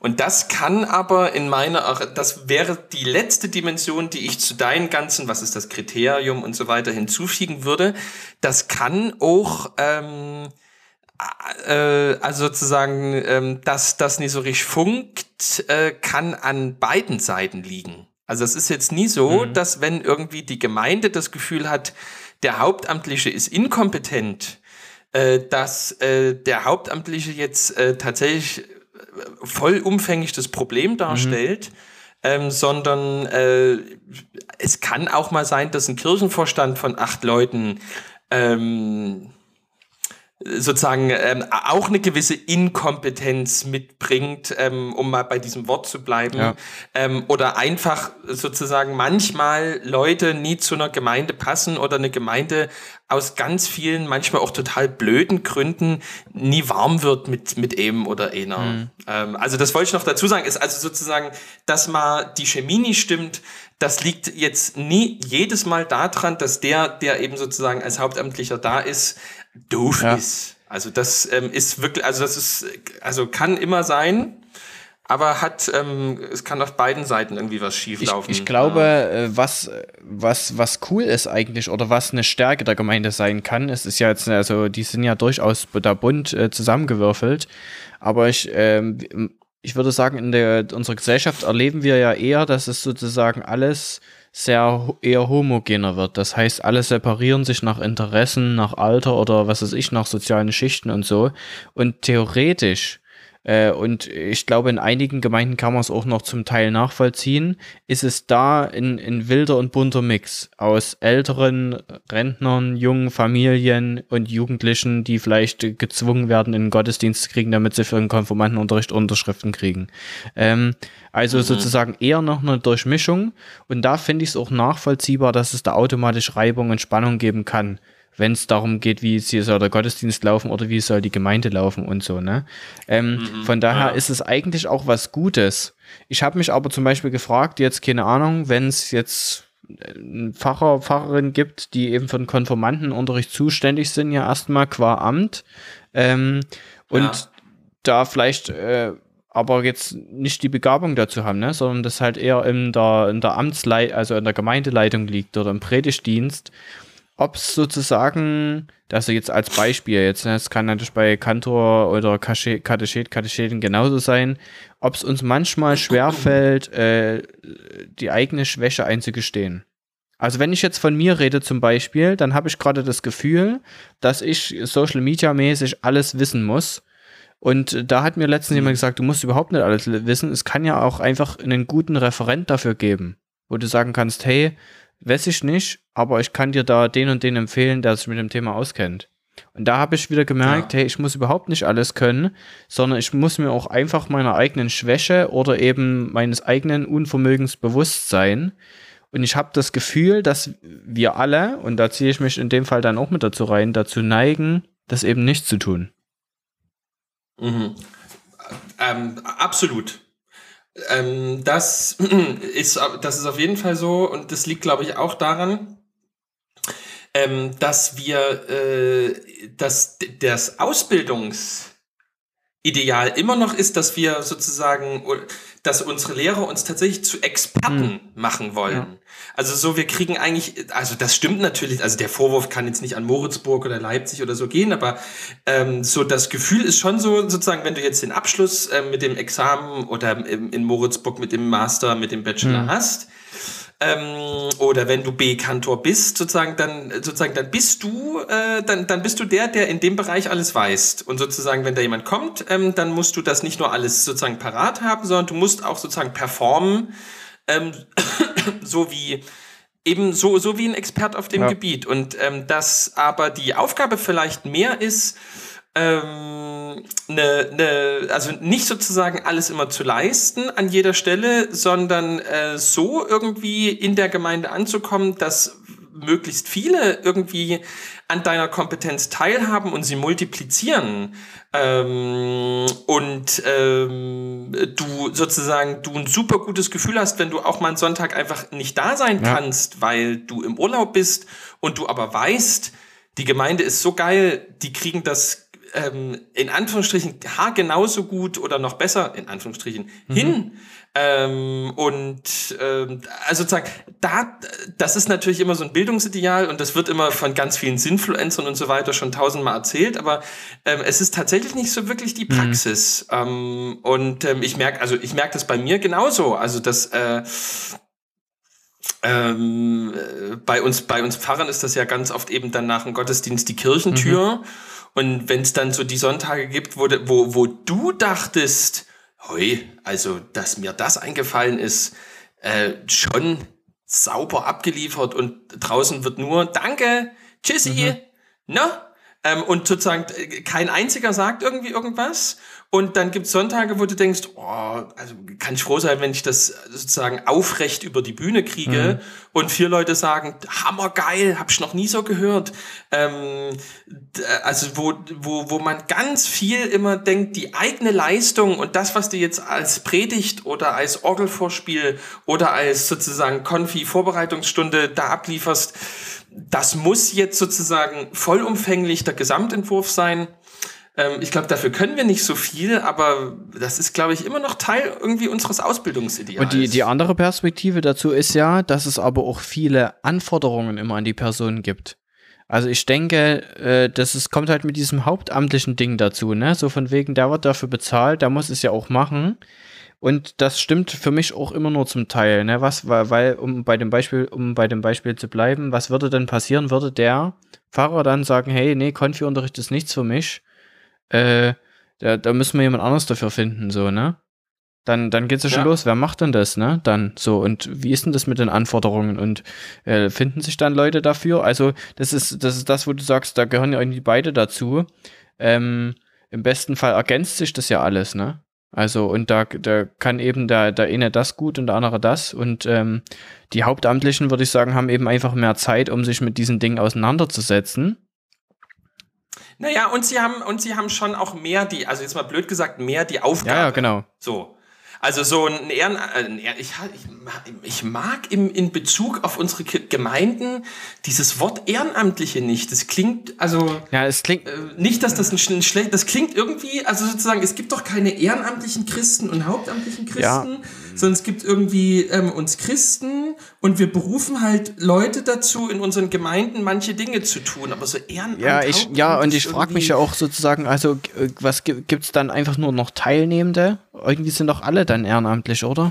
Und das kann aber in meiner, das wäre die letzte Dimension, die ich zu deinen ganzen, was ist das Kriterium und so weiter hinzufügen würde. Das kann auch, ähm, äh, also sozusagen, ähm, dass das nicht so richtig funkt, äh, kann an beiden Seiten liegen. Also es ist jetzt nie so, mhm. dass wenn irgendwie die Gemeinde das Gefühl hat, der Hauptamtliche ist inkompetent, äh, dass äh, der Hauptamtliche jetzt äh, tatsächlich vollumfänglich das Problem darstellt, mhm. ähm, sondern äh, es kann auch mal sein, dass ein Kirchenvorstand von acht Leuten ähm, sozusagen ähm, auch eine gewisse Inkompetenz mitbringt, ähm, um mal bei diesem Wort zu bleiben, ja. ähm, oder einfach sozusagen manchmal Leute nie zu einer Gemeinde passen oder eine Gemeinde aus ganz vielen, manchmal auch total blöden Gründen nie warm wird mit, mit eben oder einer. Mhm. Ähm, also das wollte ich noch dazu sagen, ist also sozusagen, dass mal die Chemie nicht stimmt, das liegt jetzt nie jedes Mal daran, dass der, der eben sozusagen als Hauptamtlicher da ist, doof ja. ist. Also das ähm, ist wirklich, also das ist, also kann immer sein, aber hat, ähm, es kann auf beiden Seiten irgendwie was schieflaufen. Ich, ich glaube, ja. Äh, was, was, was cool ist eigentlich oder was eine Stärke der Gemeinde sein kann, es ist ja jetzt, also die sind ja durchaus da bunt äh, zusammengewürfelt, aber ich, ähm, ich würde sagen, in der unserer Gesellschaft erleben wir ja eher, dass es sozusagen alles sehr eher homogener wird. Das heißt, alle separieren sich nach Interessen, nach Alter oder was weiß ich, nach sozialen Schichten und so. Und theoretisch äh, und ich glaube, in einigen Gemeinden kann man es auch noch zum Teil nachvollziehen, ist es da ein, ein wilder und bunter Mix aus älteren Rentnern, jungen Familien und Jugendlichen, die vielleicht gezwungen werden, in den Gottesdienst zu kriegen, damit sie für den Konformantenunterricht Unterschriften kriegen. Ähm, also mhm. sozusagen eher noch eine Durchmischung und da finde ich es auch nachvollziehbar, dass es da automatisch Reibung und Spannung geben kann wenn es darum geht, wie soll der Gottesdienst laufen oder wie soll die Gemeinde laufen und so. Ne? Ähm, mhm, von daher ja. ist es eigentlich auch was Gutes. Ich habe mich aber zum Beispiel gefragt, jetzt keine Ahnung, wenn es jetzt einen Pfarrer, Pfarrerin gibt, die eben für den Konformantenunterricht zuständig sind, ja erstmal qua Amt. Ähm, und ja. da vielleicht äh, aber jetzt nicht die Begabung dazu haben, ne? sondern das halt eher in der, in der Amtsleit, also in der Gemeindeleitung liegt oder im Predigtdienst ob es sozusagen, also jetzt als Beispiel, jetzt, ne, es kann natürlich bei Kantor oder Katechet, Katecheten genauso sein, ob es uns manchmal schwerfällt, äh, die eigene Schwäche einzugestehen. Also wenn ich jetzt von mir rede zum Beispiel, dann habe ich gerade das Gefühl, dass ich Social Media mäßig alles wissen muss. Und da hat mir letztens jemand gesagt, du musst überhaupt nicht alles wissen. Es kann ja auch einfach einen guten Referent dafür geben, wo du sagen kannst, hey, weiß ich nicht, aber ich kann dir da den und den empfehlen, der sich mit dem Thema auskennt. Und da habe ich wieder gemerkt, ja. hey, ich muss überhaupt nicht alles können, sondern ich muss mir auch einfach meiner eigenen Schwäche oder eben meines eigenen Unvermögens bewusst sein. Und ich habe das Gefühl, dass wir alle, und da ziehe ich mich in dem Fall dann auch mit dazu rein, dazu neigen, das eben nicht zu tun. Mhm. Ähm, absolut. Ähm, das, *clears throat* ist, das ist auf jeden Fall so und das liegt, glaube ich, auch daran, ähm, dass wir, äh, dass das Ausbildungsideal immer noch ist, dass wir sozusagen dass unsere Lehrer uns tatsächlich zu Experten mhm. machen wollen. Ja. Also so, wir kriegen eigentlich, also das stimmt natürlich, also der Vorwurf kann jetzt nicht an Moritzburg oder Leipzig oder so gehen, aber ähm, so das Gefühl ist schon so, sozusagen, wenn du jetzt den Abschluss äh, mit dem Examen oder im, in Moritzburg mit dem Master, mit dem Bachelor mhm. hast, ähm, oder wenn du B-Kantor bist, sozusagen, dann sozusagen, dann bist du, äh, dann, dann bist du der, der in dem Bereich alles weiß. Und sozusagen, wenn da jemand kommt, ähm, dann musst du das nicht nur alles sozusagen parat haben, sondern du musst auch sozusagen performen, ähm, *coughs* so wie eben so, so wie ein Expert auf dem ja. Gebiet. Und ähm, dass aber die Aufgabe vielleicht mehr ist, ähm, ne, ne, also nicht sozusagen alles immer zu leisten an jeder Stelle, sondern äh, so irgendwie in der Gemeinde anzukommen, dass möglichst viele irgendwie an deiner Kompetenz teilhaben und sie multiplizieren ähm, und ähm, du sozusagen du ein super gutes Gefühl hast, wenn du auch mal einen Sonntag einfach nicht da sein ja. kannst, weil du im Urlaub bist und du aber weißt, die Gemeinde ist so geil, die kriegen das ähm, in Anführungsstrichen ha genauso gut oder noch besser in Anführungsstrichen mhm. hin. Ähm, und ähm, also sozusagen, da, das ist natürlich immer so ein Bildungsideal und das wird immer von ganz vielen Sinfluencern und so weiter schon tausendmal erzählt, aber ähm, es ist tatsächlich nicht so wirklich die mhm. Praxis. Mhm. Ähm, und ähm, ich merke, also ich merke das bei mir genauso. Also das äh, ähm, äh, bei uns, bei uns Pfarrern ist das ja ganz oft eben dann nach dem Gottesdienst die Kirchentür. Mhm. Und wenn es dann so die Sonntage gibt, wo, wo, wo du dachtest, hoi, also dass mir das eingefallen ist, äh, schon sauber abgeliefert und draußen wird nur Danke, Tschüssi, mhm. ne? Ähm, und sozusagen äh, kein einziger sagt irgendwie irgendwas. Und dann gibt es Sonntage, wo du denkst, oh, also kann ich froh sein, wenn ich das sozusagen aufrecht über die Bühne kriege. Mhm. Und vier Leute sagen, hammergeil, hab ich noch nie so gehört. Ähm, also wo, wo, wo man ganz viel immer denkt, die eigene Leistung und das, was du jetzt als Predigt oder als Orgelvorspiel oder als sozusagen Konfi-Vorbereitungsstunde da ablieferst, das muss jetzt sozusagen vollumfänglich der Gesamtentwurf sein. Ähm, ich glaube, dafür können wir nicht so viel, aber das ist, glaube ich, immer noch Teil irgendwie unseres Ausbildungsideals. Und die, die andere Perspektive dazu ist ja, dass es aber auch viele Anforderungen immer an die Person gibt. Also ich denke, äh, das ist, kommt halt mit diesem hauptamtlichen Ding dazu, ne? So von wegen, der wird dafür bezahlt, der muss es ja auch machen. Und das stimmt für mich auch immer nur zum Teil, ne? Was, weil, weil, um bei dem Beispiel, um bei dem Beispiel zu bleiben, was würde denn passieren, würde der Pfarrer dann sagen, hey, nee, Konfi-Unterricht ist nichts für mich. Äh, Da, da müssen wir jemand anderes dafür finden, so, ne? Dann, dann geht's ja schon Ja. los. Wer macht denn das, ne? Dann so. Und wie ist denn das mit den Anforderungen? Und äh, finden sich dann Leute dafür? Also, das ist, das ist das, wo du sagst, da gehören ja irgendwie beide dazu. Ähm, Im besten Fall ergänzt sich das ja alles, ne? Also, und da, da kann eben der, der eine das gut und der andere das. Und ähm, die Hauptamtlichen, würde ich sagen, haben eben einfach mehr Zeit, um sich mit diesen Dingen auseinanderzusetzen. Naja, und sie haben, und sie haben schon auch mehr die, also jetzt mal blöd gesagt, mehr die Aufgabe. Ja, ja, genau. So. Also so ein Ehren, äh, ein Ehren ich, ich, mag- im, in Bezug auf unsere Ge- Gemeinden dieses Wort Ehrenamtliche nicht. Das klingt, also Ja, es klingt. äh, nicht, dass das ein, ein schlecht, das klingt irgendwie, also sozusagen, es gibt doch keine ehrenamtlichen Christen und hauptamtlichen Christen, Ja. Sondern es gibt irgendwie ähm, uns Christen und wir berufen halt Leute dazu, in unseren Gemeinden manche Dinge zu tun, aber so Ehrenamt. Ja, ich, ja, und ich frage mich ja auch sozusagen, also äh, was gibt es dann einfach nur noch Teilnehmende? Irgendwie sind doch alle dann ehrenamtlich, oder?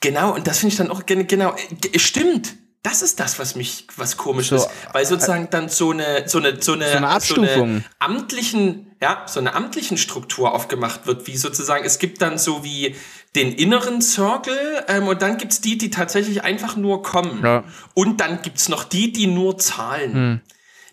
Genau, und das finde ich dann auch gen- genau, äh, stimmt. Das ist das, was mich, was komisch So, ist, weil sozusagen dann so eine, so eine, so eine, So eine Abstufung. amtlichen, ja, so eine amtlichen Struktur aufgemacht wird, wie sozusagen, es gibt dann so wie den inneren Circle ähm, und dann gibt's die, die tatsächlich einfach nur kommen. Ja. Und dann gibt's noch die, die nur zahlen. Hm.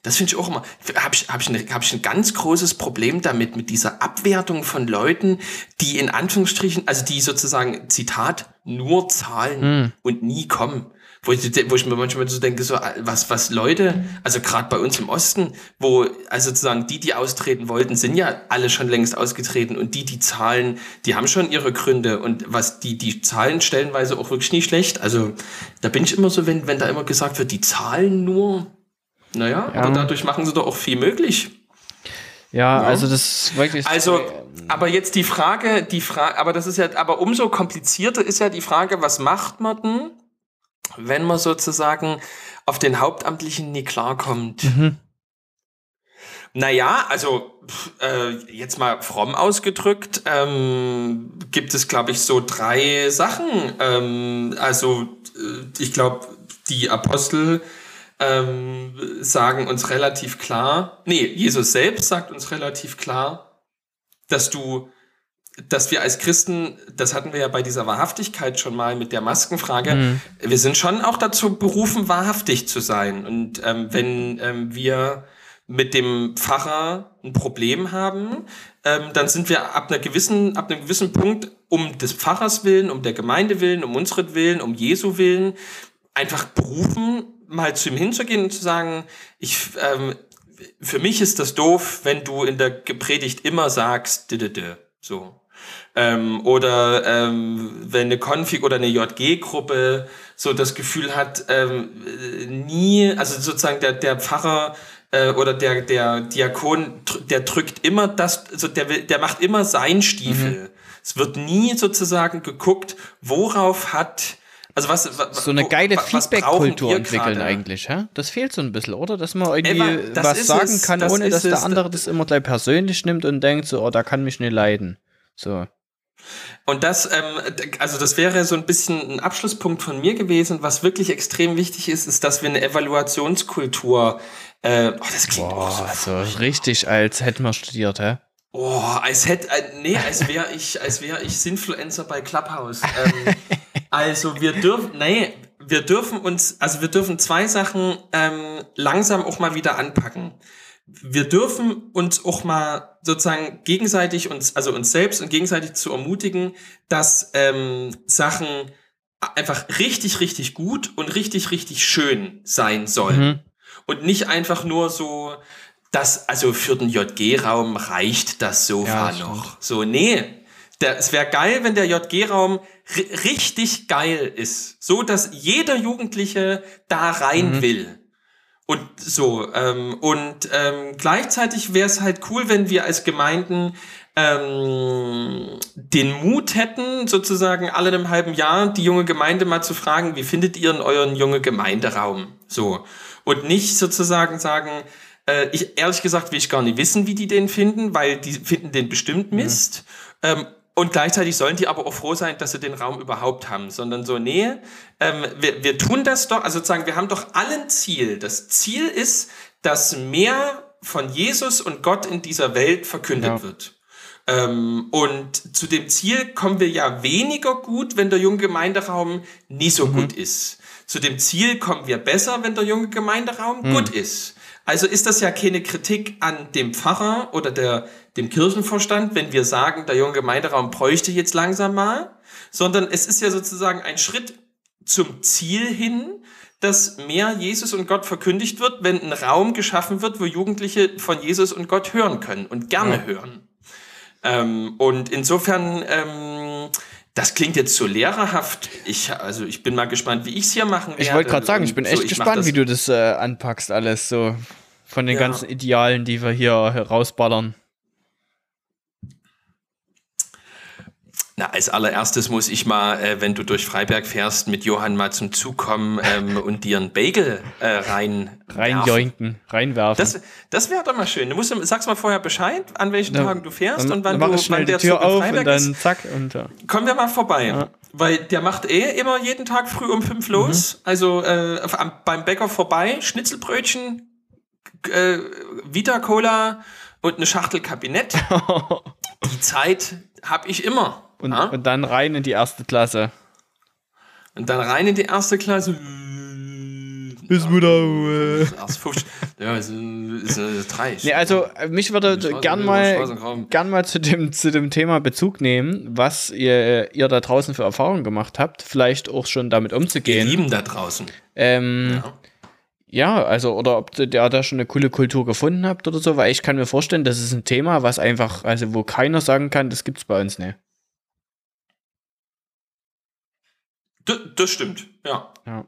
Das finde ich auch immer, habe ich, hab ich, ne, hab ich ein ganz großes Problem damit, mit dieser Abwertung von Leuten, die in Anführungsstrichen, also die sozusagen, Zitat, nur zahlen Hm. und nie kommen. Wo ich, wo ich mir manchmal so denke, so, was, was Leute, also gerade bei uns im Osten, wo, also sozusagen die, die austreten wollten, sind ja alle schon längst ausgetreten und die, die zahlen, die haben schon ihre Gründe und was die, die zahlen stellenweise auch wirklich nicht schlecht. Also da bin ich immer so, wenn, wenn da immer gesagt wird, die zahlen nur, naja, Ja. aber dadurch machen sie doch auch viel möglich. Ja, also das wirklich. Also, aber jetzt die Frage, die Frage, aber das ist ja, aber umso komplizierter ist ja die Frage, was macht man denn, wenn man sozusagen auf den Hauptamtlichen nie klarkommt? Mhm. Naja, also äh, jetzt mal fromm ausgedrückt, ähm, gibt es, glaube ich, so drei Sachen. Ähm, also äh, ich glaube, die Apostel ähm, sagen uns relativ klar, nee, Jesus selbst sagt uns relativ klar, dass du, dass wir als Christen, das hatten wir ja bei dieser Wahrhaftigkeit schon mal mit der Maskenfrage, Mhm. wir sind schon auch dazu berufen, wahrhaftig zu sein. Und ähm, wenn ähm, wir mit dem Pfarrer ein Problem haben, ähm, dann sind wir ab einer gewissen, ab einem gewissen Punkt um des Pfarrers willen, um der Gemeinde willen, um unseren Willen, um Jesu willen, einfach berufen, mal zu ihm hinzugehen und zu sagen, ich, ähm, für mich ist das doof, wenn du in der Predigt immer sagst, dü, dü, dü, so. Ähm, oder ähm, wenn eine Config oder eine JG-Gruppe so das Gefühl hat, ähm, äh, nie, also sozusagen der, der Pfarrer äh, oder der, der Diakon, der drückt immer das, also der, will, der macht immer sein Stiefel. Es wird nie sozusagen geguckt, worauf hat, also was, wa- so eine geile Feedback-Kultur entwickeln gerade? eigentlich, hä? Das fehlt so ein bisschen, oder? Dass man irgendwie Ey, was sagen es, kann, das ohne dass der es. andere das immer gleich persönlich nimmt und denkt so, oh, da kann mich nicht leiden. So. Und das, ähm, also das wäre so ein bisschen ein Abschlusspunkt von mir gewesen. Was wirklich extrem wichtig ist, ist, dass wir eine Evaluationskultur, äh, oh, das klingt so, Boah, so richtig, als hätten wir studiert, hä? oh, als hätte, äh, nee, als wäre ich, als wäre ich Sinfluencer bei Clubhouse. Ähm, *laughs* also wir dürfen, nee, wir dürfen uns, also wir dürfen zwei Sachen ähm, langsam auch mal wieder anpacken. Wir dürfen uns auch mal sozusagen gegenseitig uns, also uns selbst und gegenseitig zu ermutigen, dass ähm, Sachen einfach richtig, richtig gut und richtig, richtig schön sein sollen. Mhm. Und nicht einfach nur so, dass, also für den JG-Raum reicht das Sofa Ja, noch. So, nee. Der, es wäre geil, wenn der JG-Raum ri- richtig geil ist. So, dass jeder Jugendliche da rein Mhm. will. Und so, ähm, und ähm, gleichzeitig wäre es halt cool, wenn wir als Gemeinden ähm, den Mut hätten, sozusagen alle in einem halben Jahr die junge Gemeinde mal zu fragen, wie findet ihr in euren junge Gemeinderaum? So. Und nicht sozusagen sagen, äh, ich, ehrlich gesagt will ich gar nicht wissen, wie die den finden, weil die finden den bestimmt Mist. Ähm, und gleichzeitig sollen die aber auch froh sein, dass sie den Raum überhaupt haben, sondern so, nee, ähm, wir, wir tun das doch, also sozusagen, wir haben doch alle ein Ziel. Das Ziel ist, dass mehr von Jesus und Gott in dieser Welt verkündet Ja. wird. Ähm, und zu dem Ziel kommen wir ja weniger gut, wenn der junge Gemeinderaum nie so gut ist. Zu dem Ziel kommen wir besser, wenn der junge Gemeinderaum gut ist. Also ist das ja keine Kritik an dem Pfarrer oder der, dem Kirchenvorstand, wenn wir sagen, der junge Gemeinderaum bräuchte jetzt langsam mal, sondern es ist ja sozusagen ein Schritt zum Ziel hin, dass mehr Jesus und Gott verkündigt wird, wenn ein Raum geschaffen wird, wo Jugendliche von Jesus und Gott hören können und gerne hören. Ähm, und insofern, ähm, das klingt jetzt so lehrerhaft. Ich, also ich bin mal gespannt, wie ich es hier machen werde. Ich wollte gerade sagen, ich bin so, echt mach gespannt, wie du das äh, anpackst, alles so. Von den Ja. ganzen Idealen, die wir hier rausballern. Na, als allererstes muss ich mal, äh, wenn du durch Freiberg fährst, mit Johann mal zum Zug kommen ähm, *laughs* und dir einen Bagel äh, rein Reinjoinken, reinwerfen. Das, das wäre doch mal schön. Du musst, sagst mal vorher Bescheid, an welchen Ja. Tagen du fährst dann und wann mach du wann der Tür Zug in auf Freiberg und dann ist. zack und ja. Kommen wir mal vorbei. Ja. Weil der macht eh immer jeden Tag früh um fünf Mhm. los. Also äh, am, beim Bäcker vorbei, Schnitzelbrötchen, äh, Vita Cola und eine Schachtel Kabinett. *laughs* Die Zeit habe ich immer. Und, ja? und dann rein in die erste Klasse. Und dann rein in die erste Klasse. Ist wieder. Erst 50. Ja, ist, ist, ist drei. Nee, also äh, mich würde gern mal, gern mal zu dem, zu dem Thema Bezug nehmen, was ihr, ihr da draußen für Erfahrungen gemacht habt, vielleicht auch schon damit Wir umzugehen. lieben da draußen. Ähm, Ja. ja, also, oder ob ihr da schon eine coole Kultur gefunden habt oder so, weil ich kann mir vorstellen, das ist ein Thema, was einfach, also wo keiner sagen kann, das gibt's bei uns nicht. D das stimmt, ja. Ja.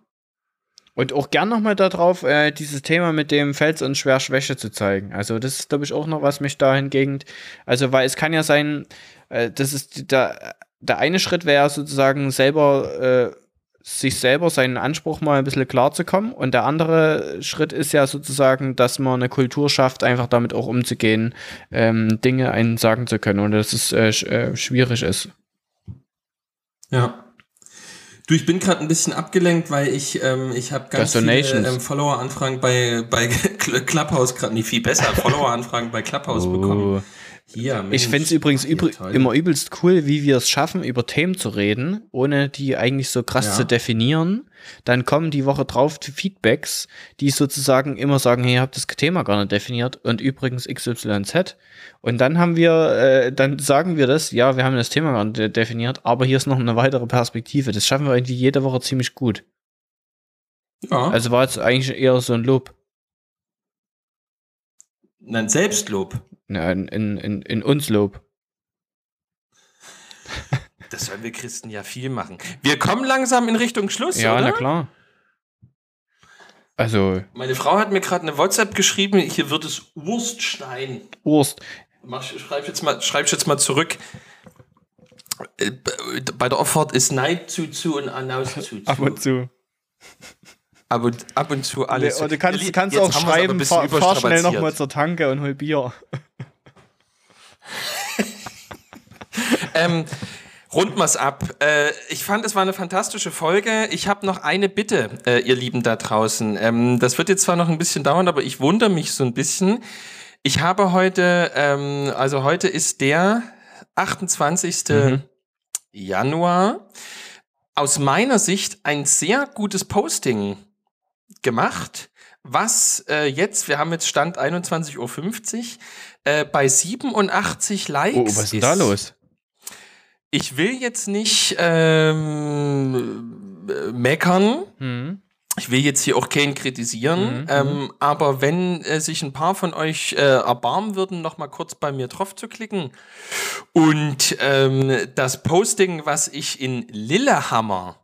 Und auch gern nochmal darauf, äh, dieses Thema mit dem Fels und schwer Schwäche zu zeigen. Also, das ist, glaube ich, auch noch was mich dahingegen. Also, weil es kann ja sein, äh, das ist der, der eine Schritt wäre sozusagen selber, äh, sich selber seinen Anspruch mal ein bisschen klar zu kommen. Und der andere Schritt ist ja sozusagen, dass man eine Kultur schafft, einfach damit auch umzugehen, ähm, Dinge einen sagen zu können und dass es äh, äh, schwierig ist. Ja. Du, ich bin gerade ein bisschen abgelenkt, weil ich, ähm, ich habe ganz viele ähm, Follower-Anfragen bei, bei Cl- *laughs* Clubhouse gerade, nee, viel besser, Follower-Anfragen bei Clubhouse bekommen. Hier, Ich finde es übrigens übr toll. immer übelst cool, wie wir es schaffen, über Themen zu reden, ohne die eigentlich so krass Ja. zu definieren. Dann kommen die Woche drauf die Feedbacks, die sozusagen immer sagen, hey, ihr habt das Thema gar nicht definiert und übrigens XYZ. Und dann haben wir, äh, dann sagen wir das, ja, wir haben das Thema gar nicht de- definiert, aber hier ist noch eine weitere Perspektive. Das schaffen wir irgendwie jede Woche ziemlich gut. Ja, Also war jetzt eigentlich eher so ein Lob. Nein, Selbstlob. Ja, in, in, in, uns Lob. Das sollen wir Christen ja viel machen. Wir kommen langsam in Richtung Schluss, Ja, oder? na klar. Also, Meine Frau hat mir gerade eine WhatsApp geschrieben, hier wird es Wurststein. Wurst. Mach, schreib jetzt mal, schreib jetzt mal zurück. Äh, Bei der Auffahrt ist Neid zu zu und Anaus zu zu. Ab und zu. Ab und, ab und zu alles. Oder du kannst, kannst auch schreiben, fahr, fahr schnell nochmal zur Tanke und hol Bier. *laughs* Ähm, runden wir's ab. Äh, ich fand, es war eine fantastische Folge. Ich habe noch eine Bitte, äh, ihr Lieben da draußen. Ähm, das wird jetzt zwar noch ein bisschen dauern, aber ich wundere mich so ein bisschen. Ich habe heute, ähm, also heute ist der 28. Mhm. Januar. Aus meiner Sicht ein sehr gutes Posting gemacht, was äh, jetzt, wir haben jetzt Stand 21.50 Uhr, äh, bei 87 Likes Oh, was ist denn da los? ich will jetzt nicht ähm, äh, meckern. Hm. Ich will jetzt hier auch keinen kritisieren. Mhm, ähm, aber wenn äh, sich ein paar von euch äh, erbarmen würden, noch mal kurz bei mir drauf zu klicken. Und ähm, das Posting, was ich in Lillehammer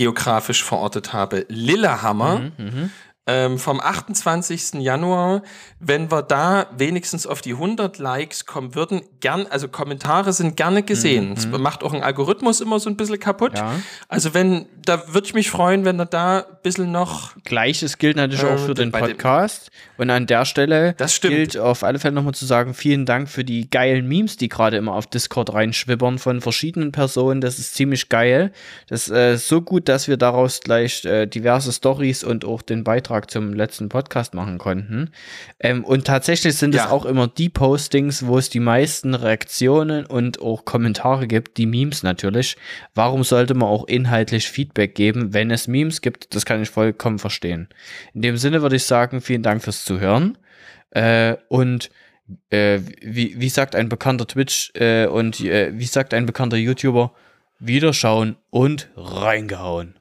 geografisch verortet habe, Lillehammer, Mhm, mhm. Ähm, vom 28. Januar, wenn wir da wenigstens auf die 100 Likes kommen würden, gern, also Kommentare sind gerne gesehen. Es macht auch ein Algorithmus immer so ein bisschen kaputt. Mhm, Ja. Also wenn, da würde ich mich freuen, wenn er da ein bisschen noch, Gleiches gilt natürlich Äh, auch für den Podcast. Und an der Stelle Das gilt auf alle Fälle nochmal zu sagen, vielen Dank für die geilen Memes, die gerade immer auf Discord reinschwibbern von verschiedenen Personen. Das ist ziemlich geil. Das ist äh, so gut, dass wir daraus gleich äh, diverse Stories und auch den Beitrag Beitrag zum letzten Podcast machen konnten. Ähm, und tatsächlich sind es Ja. auch immer die Postings, wo es die meisten Reaktionen und auch Kommentare gibt, die Memes natürlich. Warum sollte man auch inhaltlich Feedback geben, wenn es Memes gibt? Das kann ich vollkommen verstehen. In dem Sinne würde ich sagen, vielen Dank fürs Zuhören. Äh, und äh, wie, wie sagt ein bekannter Twitch äh, und äh, wie sagt ein bekannter YouTuber, Wiederschauen und reingehauen.